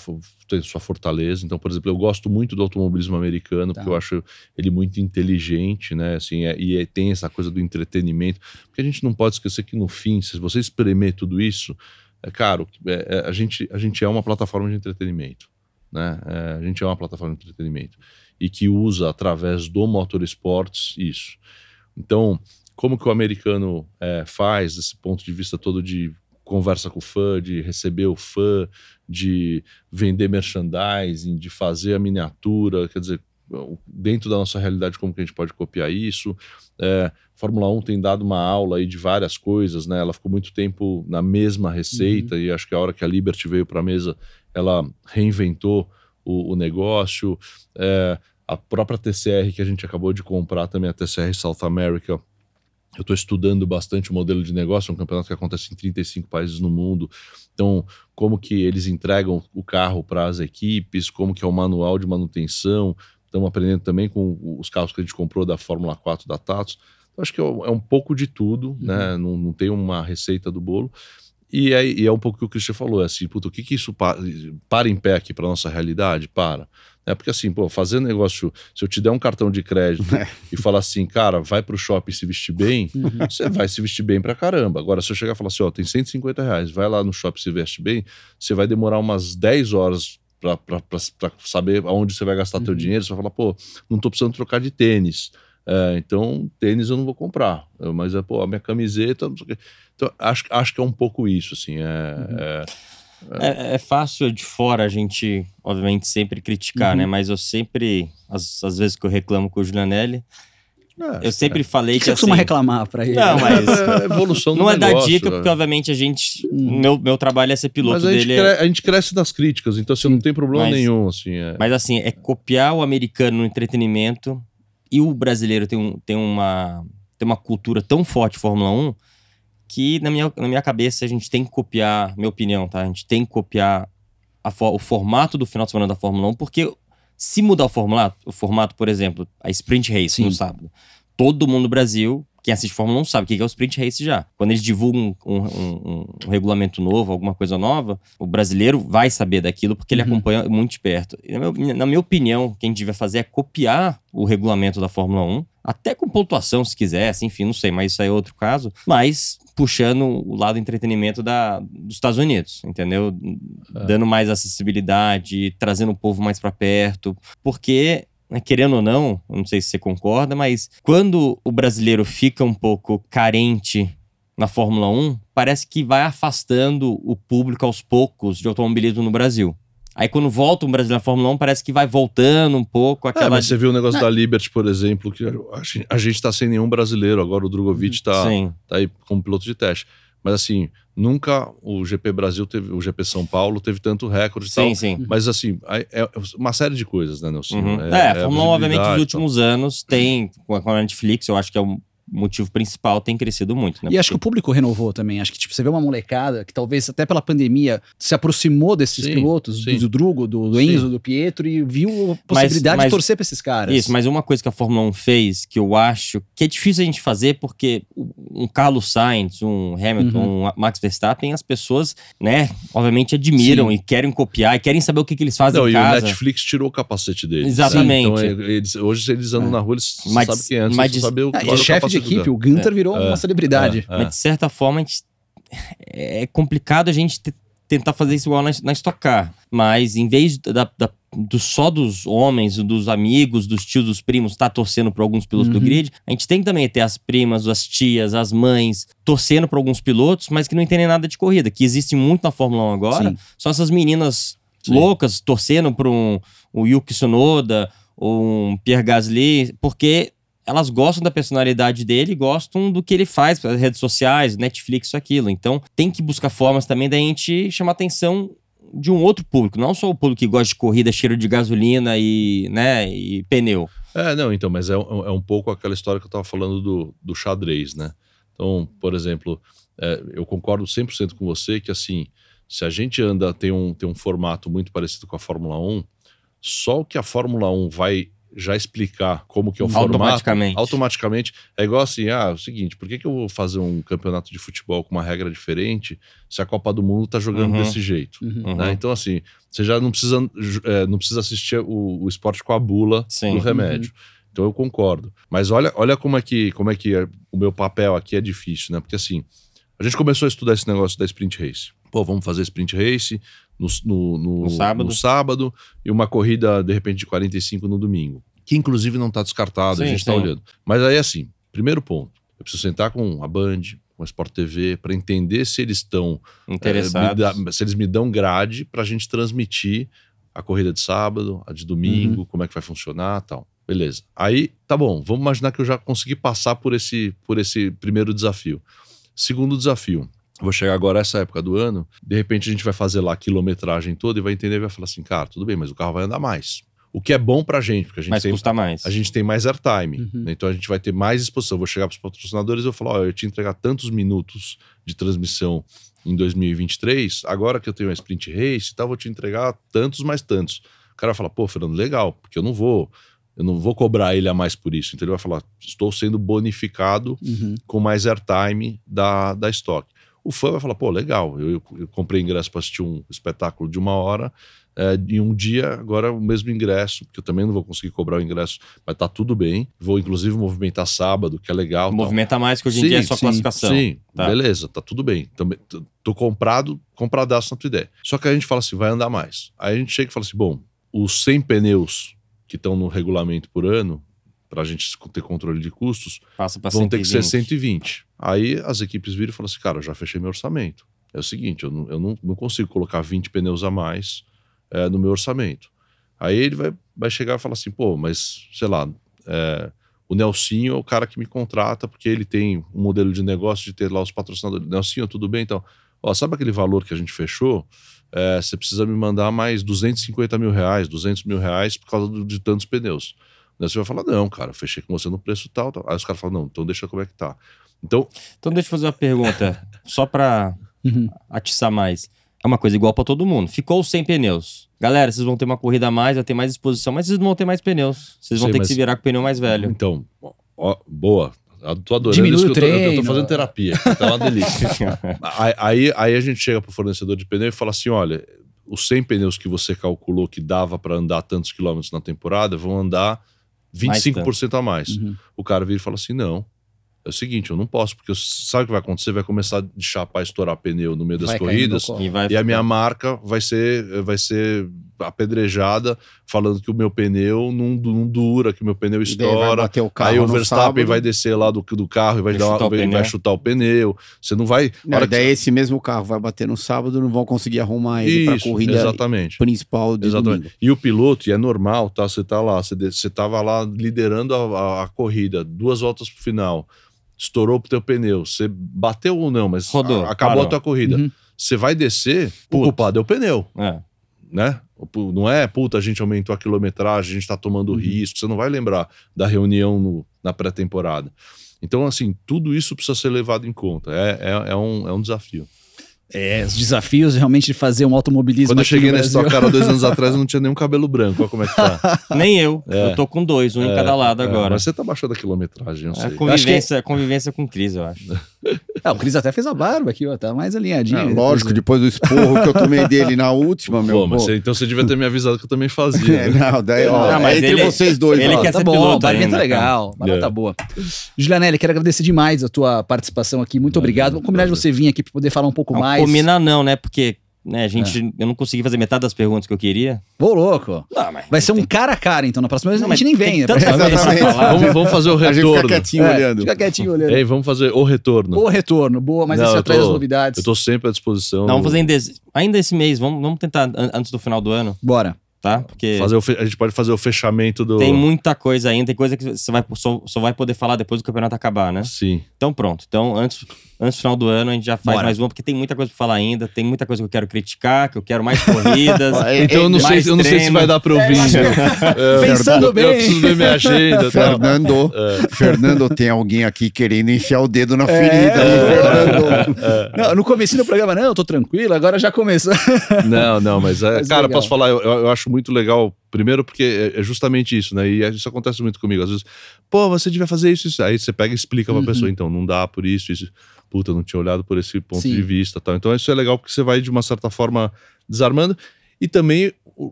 tem a sua fortaleza. Então por exemplo eu gosto muito do automobilismo americano tá. porque eu acho ele muito inteligente né assim é, e é, tem essa coisa do entretenimento. Porque a gente não pode esquecer que no fim se você espremer tudo isso é caro é, é, a gente a gente é uma plataforma de entretenimento né é, a gente é uma plataforma de entretenimento e que usa através do motorsports isso. Então como que o americano é, faz desse ponto de vista todo de conversa com o fã, de receber o fã, de vender merchandising, de fazer a miniatura, quer dizer, dentro da nossa realidade, como que a gente pode copiar isso. É, Fórmula 1 tem dado uma aula aí de várias coisas, né? Ela ficou muito tempo na mesma receita uhum. e acho que a hora que a Liberty veio para a mesa, ela reinventou o, o negócio. É, a própria TCR que a gente acabou de comprar também, a TCR South America, eu estou estudando bastante o modelo de negócio, é um campeonato que acontece em 35 países no mundo. Então, como que eles entregam o carro para as equipes, como que é o manual de manutenção. Estamos aprendendo também com os carros que a gente comprou da Fórmula 4 da Tatos. Então, acho que é, é um pouco de tudo, uhum. né? Não, não, tem uma receita do bolo. E é, e é um pouco o que o Christian falou, é assim, puta, o que que isso para, para em pé aqui para nossa realidade? Para. É porque assim, pô, fazer negócio, se eu te der um cartão de crédito É. e falar assim, cara, vai pro shopping se vestir bem, Uhum. você vai se vestir bem pra caramba. Agora, se eu chegar e falar assim, ó, tem 150 reais, vai lá no shopping se veste bem, você vai demorar umas 10 horas pra saber aonde você vai gastar teu Uhum. dinheiro. Você vai falar, pô, não tô precisando trocar de tênis. É, então, tênis eu não vou comprar. Mas, é, pô, a minha camiseta, não sei o quê. Então, acho, acho que é um pouco isso, assim. É, Uhum. é- É, é fácil de fora a gente, obviamente, sempre criticar, Uhum. né? Mas eu sempre, às, às vezes que eu reclamo com o Julianelli, é, eu sempre falei O que você costuma assim, reclamar pra ele? Não, mas é evolução do não é dar negócio, dica, é. porque obviamente a gente, Hum. meu, meu trabalho é ser piloto Mas a gente, dele. cre- a gente cresce das críticas, então você não tem problema Mas- nenhum, assim. É. Mas assim, é copiar o americano no entretenimento e o brasileiro tem, um, tem, uma, tem uma cultura tão forte de Fórmula 1 que, na minha, na minha cabeça, a gente tem que copiar, minha opinião, tá? A gente tem que copiar o formato do final de semana da Fórmula 1, porque se mudar o formato, o formato por exemplo, a Sprint Race Sim. no sábado, todo mundo no Brasil, quem assiste Fórmula 1 sabe o que é o Sprint Race já. Quando eles divulgam um, um- um- regulamento novo, alguma coisa nova, o brasileiro vai saber daquilo porque ele Uhum. acompanha muito de perto. Na, meu- na minha opinião, o que a gente devia fazer é copiar o regulamento da Fórmula 1, até com pontuação, se quisesse, enfim, não sei, mas isso aí é outro caso. Mas puxando o lado entretenimento da, dos Estados Unidos, entendeu? É. Dando mais acessibilidade, trazendo o povo mais pra perto. Porque né, querendo ou não, não sei se você concorda, mas quando o brasileiro fica um pouco carente na Fórmula 1, parece que vai afastando o público aos poucos de automobilismo no Brasil. Aí quando volta um brasileiro na Fórmula 1, parece que vai voltando um pouco É, aquela. mas você viu o negócio da Liberty, por exemplo, que a gente, a gente tá sem nenhum brasileiro, agora o Drogovic tá, Sim. tá aí como piloto de teste. Mas assim, nunca o GP Brasil teve, o GP São Paulo teve tanto recorde e tal. Sim, sim. Mas assim, aí é uma série de coisas, né, Nelson? Uhum. É, a Fórmula 1, obviamente, nos últimos anos tem, com a com a Netflix, eu acho que é o motivo principal, tem crescido muito, né? E acho que o público renovou também. Acho que tipo, você vê uma molecada que talvez até pela pandemia se aproximou desses Sim, pilotos, sim. do Drugo, do, do Sim. Enzo, do Pietro, e viu a possibilidade mas- de torcer pra esses caras. Isso, mas uma coisa que a Fórmula 1 fez, que eu acho que é difícil a gente fazer, porque um Carlos Sainz, um Hamilton, Uhum. um Max Verstappen, as pessoas, né, obviamente admiram Sim. e querem copiar e querem saber o que, que eles fazem Não, em e o casa. Netflix tirou o capacete deles. Exatamente. Então, eles, hoje eles andam É. na rua, eles Mas- sabem quem é, antes mas não sabem o Ah, é o chefe de equipe, o Gunter virou é, uma celebridade. É, Mas de certa forma, gente- é complicado a gente te- tentar fazer isso igual na, na Stock Car. Mas em vez da, da- do, só dos homens, dos amigos, dos tios, dos primos, estar torcendo para alguns pilotos do Uhum. grid, a gente tem que também ter as primas, as tias, as mães torcendo para alguns pilotos, mas que não entendem nada de corrida, que existe muito na Fórmula 1 agora. Sim. São essas meninas Sim. loucas torcendo para um, um Yuki Tsunoda ou um Pierre Gasly, porque elas gostam da personalidade dele, gostam do que ele faz pelas redes sociais, Netflix, aquilo. Então, tem que buscar formas também da gente chamar atenção de um outro público, não só o público que gosta de corrida, cheiro de gasolina e, né, e pneu. É, não, então, mas é, um- é um pouco aquela história que eu tava falando do, do xadrez, né? Então, por exemplo, é, eu concordo 100% com você que, assim, se a gente anda, tem um, tem um formato muito parecido com a Fórmula 1, só o que a Fórmula 1 vai já explicar como que é o formato, Automaticamente. automaticamente, é igual assim, ah, é o seguinte, por que, que eu vou fazer um campeonato de futebol com uma regra diferente se a Copa do Mundo tá jogando Uhum. desse jeito? Uhum. Uhum. né? Então, assim, você já não precisa, é, não precisa assistir o, o esporte com a bula Sim. do remédio. Então eu concordo. Mas olha, olha como é que, como é que é- o meu papel aqui é difícil, né? Porque assim, a gente começou a estudar esse negócio da sprint race. Pô, vamos fazer sprint race no, no, no- No sábado. no sábado e uma corrida, de repente, de 45 no domingo. Que inclusive não está descartado, a Sim, gente está olhando. Mas aí, assim, primeiro ponto, eu preciso sentar com a Band, com a Sport TV, para entender se eles estão Interessados. é, dá- se eles me dão grade pra gente transmitir a corrida de sábado, a de domingo, Uhum. como é que vai funcionar tal. Beleza. Aí, tá bom, vamos imaginar que eu já consegui passar por esse, por esse primeiro desafio. Segundo desafio, vou chegar agora essa época do ano, de repente a gente vai fazer lá a quilometragem toda e vai entender e vai falar assim, cara, tudo bem, mas o carro vai andar mais. O que é bom pra gente, porque a gente Mas tem custa mais. a gente tem mais airtime. Uhum. né? Então a gente vai ter mais exposição. Eu vou chegar para os patrocinadores e vou falar: ó, eu te entregar tantos minutos de transmissão em 2023, agora que eu tenho a sprint race e tal, vou te entregar tantos mais tantos. O cara vai falar, pô, Fernando, legal, porque eu não vou. Eu não vou cobrar ele a mais por isso. Então ele vai falar: estou sendo bonificado Uhum. com mais airtime da, da stock. O fã vai falar, pô, legal, eu, eu comprei ingresso para assistir um espetáculo de uma hora, é, em um dia, agora o mesmo ingresso, porque eu também não vou conseguir cobrar o ingresso, mas tá tudo bem. Vou, inclusive, movimentar sábado, que é legal. tal. Movimenta mais que hoje em dia é só classificação. Sim, Tá. beleza, tá tudo bem. Também, t- tô comprado, compradaço na tua ideia. Só que a gente fala assim, vai andar mais. Aí a gente chega e fala assim, bom, os 100 pneus que estão no regulamento por ano, pra gente ter controle de custos, vão ter que ser 120. 120. Aí as equipes viram e falam assim, cara, eu já fechei meu orçamento. É o seguinte, eu não, eu não, não consigo colocar 20 pneus a mais é, no meu orçamento. Aí ele vai, vai chegar e falar assim, pô, mas, sei lá, é, o Nelsinho é o cara que me contrata porque ele tem um modelo de negócio de ter lá os patrocinadores. Nelsinho, tudo bem? Então, ó, sabe aquele valor que a gente fechou? É, você precisa me mandar mais 250 mil reais, 200 mil reais por causa do- de tantos pneus. Você vai falar, não, cara, fechei com você no preço tal, tal. Aí os caras falam, não, então deixa como é que tá. Então, Então deixa eu fazer uma pergunta, só pra Uhum. atiçar mais. É uma coisa igual pra todo mundo. Ficou os 100 pneus. Galera, vocês vão ter uma corrida a mais, vai ter mais exposição, mas vocês não vão ter mais pneus. Vocês vão Sei, ter que mas- se virar com o pneu mais velho. então ó, boa. Eu Tô adorando Diminui isso que o eu tô, eu tô fazendo terapia. aqui, Tá uma delícia. aí, aí, a gente chega pro fornecedor de pneu e fala assim: olha, os 100 pneus que você calculou que dava para andar tantos quilômetros na temporada vão andar 25% a mais. Uhum. O cara vira e fala assim: não. É o seguinte, eu não posso, porque sabe o que vai acontecer? Vai começar de chapar, estourar pneu no meio das Vai corridas. E, vai E a minha marca vai ser, vai ser apedrejada, falando que o meu pneu não, não dura, que o meu pneu estoura. o carro Aí o Verstappen sábado. vai descer lá do, do carro e vai, Vai dar chutar o vai, pneu. vai chutar o pneu. Você não vai. Não, hora daí esse mesmo carro vai bater no sábado, não vão conseguir arrumar ele para Isso, corrida exatamente. principal de Exatamente. domingo. E o piloto, e é normal, tá? Você tá lá, você, você tava lá liderando a, a- a corrida, duas voltas pro final, estourou pro teu pneu, você bateu ou não, mas Rodou, a- acabou parou. a tua corrida. Uhum. Você vai descer, o culpado é o pneu. É. né? Não é, puta, a gente aumentou a quilometragem, a gente tá tomando Uhum. risco. Você não vai lembrar da reunião no- na pré-temporada. Então, assim, tudo isso precisa ser levado em conta. É, é, é um, é um desafio. É, os desafios realmente de fazer um automobilismo. Quando eu cheguei nesse Brasil. tua cara dois anos atrás, eu não tinha nenhum cabelo branco. Olha como é que tá. Nem eu. É. Eu tô com dois, um em É, cada lado é, agora. mas você tá baixando a quilometragem, eu É sei. convivência, convivência com crise, eu acho. Ah, o Cris até fez a barba aqui, ó, tá mais alinhadinho. É, lógico, depois do esporro que eu tomei dele na última, meu. Pô, mas você- então você devia ter me avisado que eu também fazia. É, né? não, daí, ó, Não, mas é entre ele- vocês dois. ele ó. quer tá ser bom, piloto tá ainda, legal, a barba É. tá boa. Julianelli, quero agradecer demais a tua participação aqui, muito obrigado. Vamos combinar de você vir aqui pra poder falar um pouco Não, mais. Combinar não, né? Porque né, a gente, É. eu não consegui fazer metade das perguntas que eu queria. Ô, louco. Não, mas Vai ser um tem- cara a cara, então, na próxima vez Não, a gente nem vem. tem né? tanta coisa pra Exatamente. falar. Vamos, vamos fazer o A gente fica retorno. quietinho É, olhando. Fica quietinho olhando. Ei, vamos fazer o retorno. O retorno, boa, mas Não, eu tô- das novidades. Eu tô sempre à disposição. Não, vamos fazer ainda esse, ainda esse mês. Vamos, vamos tentar an- antes do final do ano, Bora. Tá? Porque Fazer o fe- A gente pode fazer o fechamento do. tem muita coisa ainda. Tem coisa que você vai, só, só vai poder falar depois do campeonato acabar, né? Sim. Então pronto. Então antes, antes do final do ano a gente já faz Bora. mais uma, porque tem muita coisa pra falar ainda. Tem muita coisa que eu quero criticar, que eu quero mais corridas. É, Então eu não, sei, eu não sei se vai dar pra ouvir. É, Pensando eu, bem. Eu preciso ver minha agenda. Fernando, É. Fernando, tem alguém aqui querendo enfiar o dedo na É, ferida. é. hein, Fernando? Não, no começo do programa, não, eu tô tranquilo, agora já começou. Não, não, mas, é, Mas cara, legal. posso falar, eu, eu acho muito legal. Primeiro, porque é é justamente isso, né? E isso acontece muito comigo. Às vezes, pô, você devia fazer isso, isso. Aí você pega e explica pra Uhum. pessoa, então, não dá por isso, isso. Puta, não tinha olhado por esse ponto Sim. de vista tal. Então, isso é legal porque você vai, de uma certa forma, desarmando. E também, é,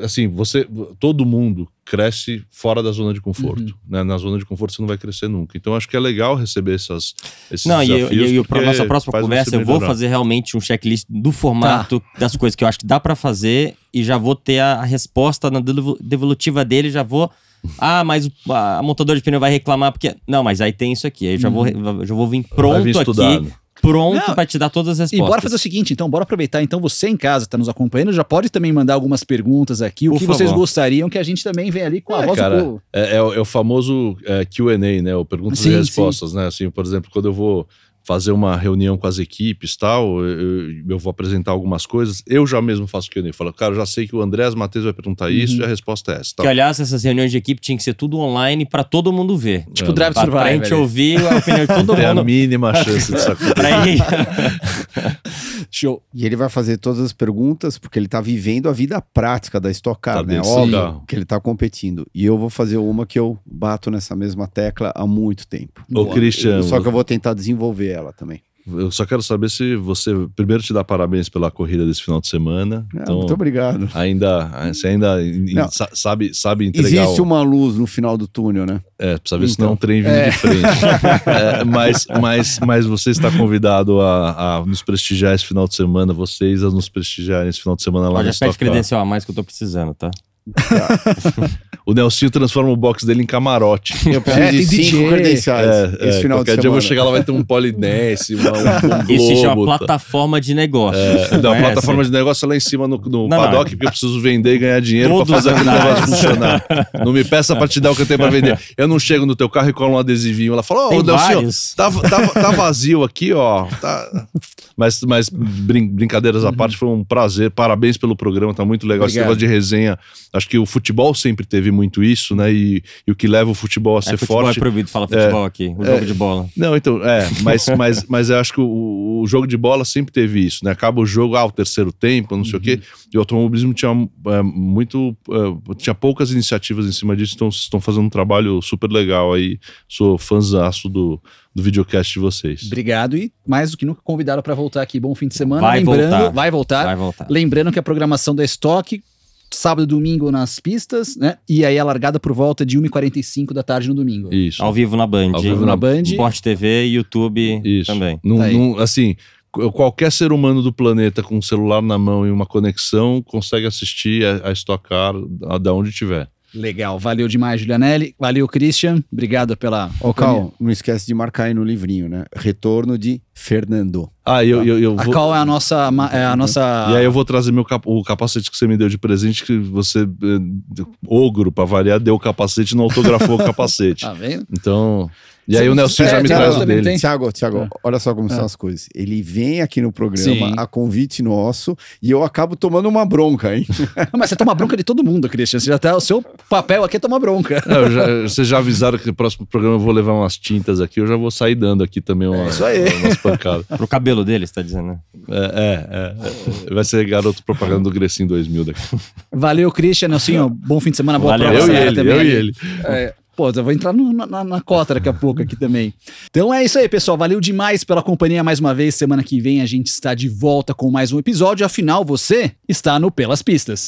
assim, você. Todo mundo cresce fora da zona de conforto. Uhum. Né? Na zona de conforto você não vai crescer nunca. Então, acho que é legal receber essas, esses Não, e eu, desafios. e porque nossa próxima conversa, eu vou fazer realmente um checklist do formato das coisas que eu acho que dá pra fazer e já vou ter a, resposta na devo- devolutiva dele, já vou. Ah, mas o- a, montadora de pneu vai reclamar porque. Não, mas aí tem isso aqui. Aí eu já, vou, eu já vou vir pronto aqui. Pronto pra te dar todas as E respostas. bora fazer o seguinte, então, bora aproveitar. Então, você em casa tá nos acompanhando, já pode também mandar algumas perguntas aqui, o Por que vocês favor. gostariam que a gente também venha ali com a É, voz cara, do povo. É, é o, é o famoso é, QA, né? O perguntas Sim, e respostas, né? Assim, por exemplo, quando eu vou fazer uma reunião com as equipes tal, eu, eu- eu vou apresentar algumas coisas, eu já mesmo faço QA. Falo, cara, eu já sei que o Andrés Matheus vai perguntar isso Uhum. e a resposta é essa. Que, Tal. aliás, essas reuniões de equipe tinham que ser tudo online pra todo mundo ver. Tipo, É, Drive Pra, pra Survivor. gente ouvir a opinião de todo Tem a mundo. mínima chance disso acontecer. pra Show. E ele vai fazer todas as perguntas porque ele tá vivendo a vida prática da Stock Car, Tá né? Óbvio que ele tá competindo. E eu vou fazer uma que eu bato nessa mesma tecla há muito tempo. Ô, Christian, Só que eu vou tentar desenvolver ela também. eu só quero saber se você. Primeiro, te dar parabéns pela corrida desse final de semana. Ah, então, muito obrigado. ainda. Você ainda in- Não. sa- sabe, sabe entregar. Existe o- uma luz no final do túnel, né? É, precisa ver se Então. não é um trem vindo É. de frente. É, mas, mas, mas você está convidado a, a nos prestigiar esse final de semana, vocês a nos prestigiarem esse final de semana lá na já Stock pede credencial a mais que eu tô precisando, tá? O Nelsinho transforma o box dele em camarote. Eu preciso É, de cinco DJ. credenciais É, esse é, final de semana. dia eu vou chegar lá, vai ter um polidense, uma, um, um Isso se chama globo, tá? plataforma de negócio. É, não, a Conhece? plataforma de negócio é lá em cima no, no Não, paddock, não. porque eu preciso vender e ganhar dinheiro Todos pra fazer aquele negócio funcionar. Não me peça pra te dar o que eu tenho pra vender. Eu não chego no teu carro e colo um adesivinho. Ela fala, ô, vários. tá, tá, tá vazio aqui, ó. Tá... Mas, mas brin- brincadeiras à parte, foi um prazer. Parabéns pelo programa, tá muito legal. Esse Obrigado. negócio de resenha. Acho que o futebol sempre teve muito isso, né? E, e o que leva o futebol a É, ser futebol forte. é proibido falar futebol aqui, o jogo de bola. Não, então, é, mas, mas, mas eu acho que o, o jogo de bola sempre teve isso, né? Acaba o jogo, ah, o terceiro tempo, não sei o quê. E o automobilismo tinha é, muito. é, tinha poucas iniciativas em cima disso, então vocês estão fazendo um trabalho super legal aí. Sou fãzaço do, do videocast de vocês. Obrigado e mais do que nunca convidado para voltar aqui. Bom fim de semana. Vai Lembrando, voltar. vai voltar. Vai voltar. Lembrando que a programação da Stock, sábado e domingo nas pistas, né? E aí a largada por volta de 1h45 da tarde no domingo. Isso. Ao vivo na Band. Ao vivo na Band. Sport TV, YouTube Isso. também. Num- Tá num- assim, qu- qualquer ser humano do planeta com um celular na mão e uma conexão consegue assistir a, a Stock Car da, da onde tiver. Legal, valeu demais, Julianelli. Valeu, Christian. Obrigado pela. Ô, Cal, não esquece de marcar aí no livrinho, né? Retorno de Fernando. Ah, eu, eu, eu A vou. Cal é a nossa. É a nossa... E aí eu vou trazer meu cap- o capacete que você me deu de presente, que você, eh, ogro, pra variar, deu o capacete e não autografou o capacete. Tá vendo? Então. E Você- aí o Nelson é, já me tem traz o também, dele. tem? Tiago, Tiago, É. olha só como É. são as coisas. Ele vem aqui no programa Sim. a convite nosso e eu acabo tomando uma bronca, hein? Não, mas você toma bronca de todo mundo, Christian. Você já tá, o seu papel aqui é tomar bronca. É, eu já- vocês já avisaram que no próximo programa eu vou levar umas tintas aqui, eu já vou sair dando aqui também uma, É isso aí. umas pancadas. Pro cabelo dele, você tá dizendo, né? É, é, é. Vai ser garoto propaganda do Grecinho 2000 daqui. Valeu, Christian. Nelsinho, bom fim de semana. Boa Valeu, prova Eu e ele, também. eu e ele. É, pô, eu vou entrar no- na, na cota daqui a pouco aqui também. Então é isso aí, pessoal. Valeu demais pela companhia mais uma vez. Semana que vem a gente está de volta com mais um episódio. Afinal, você está no Pelas Pistas.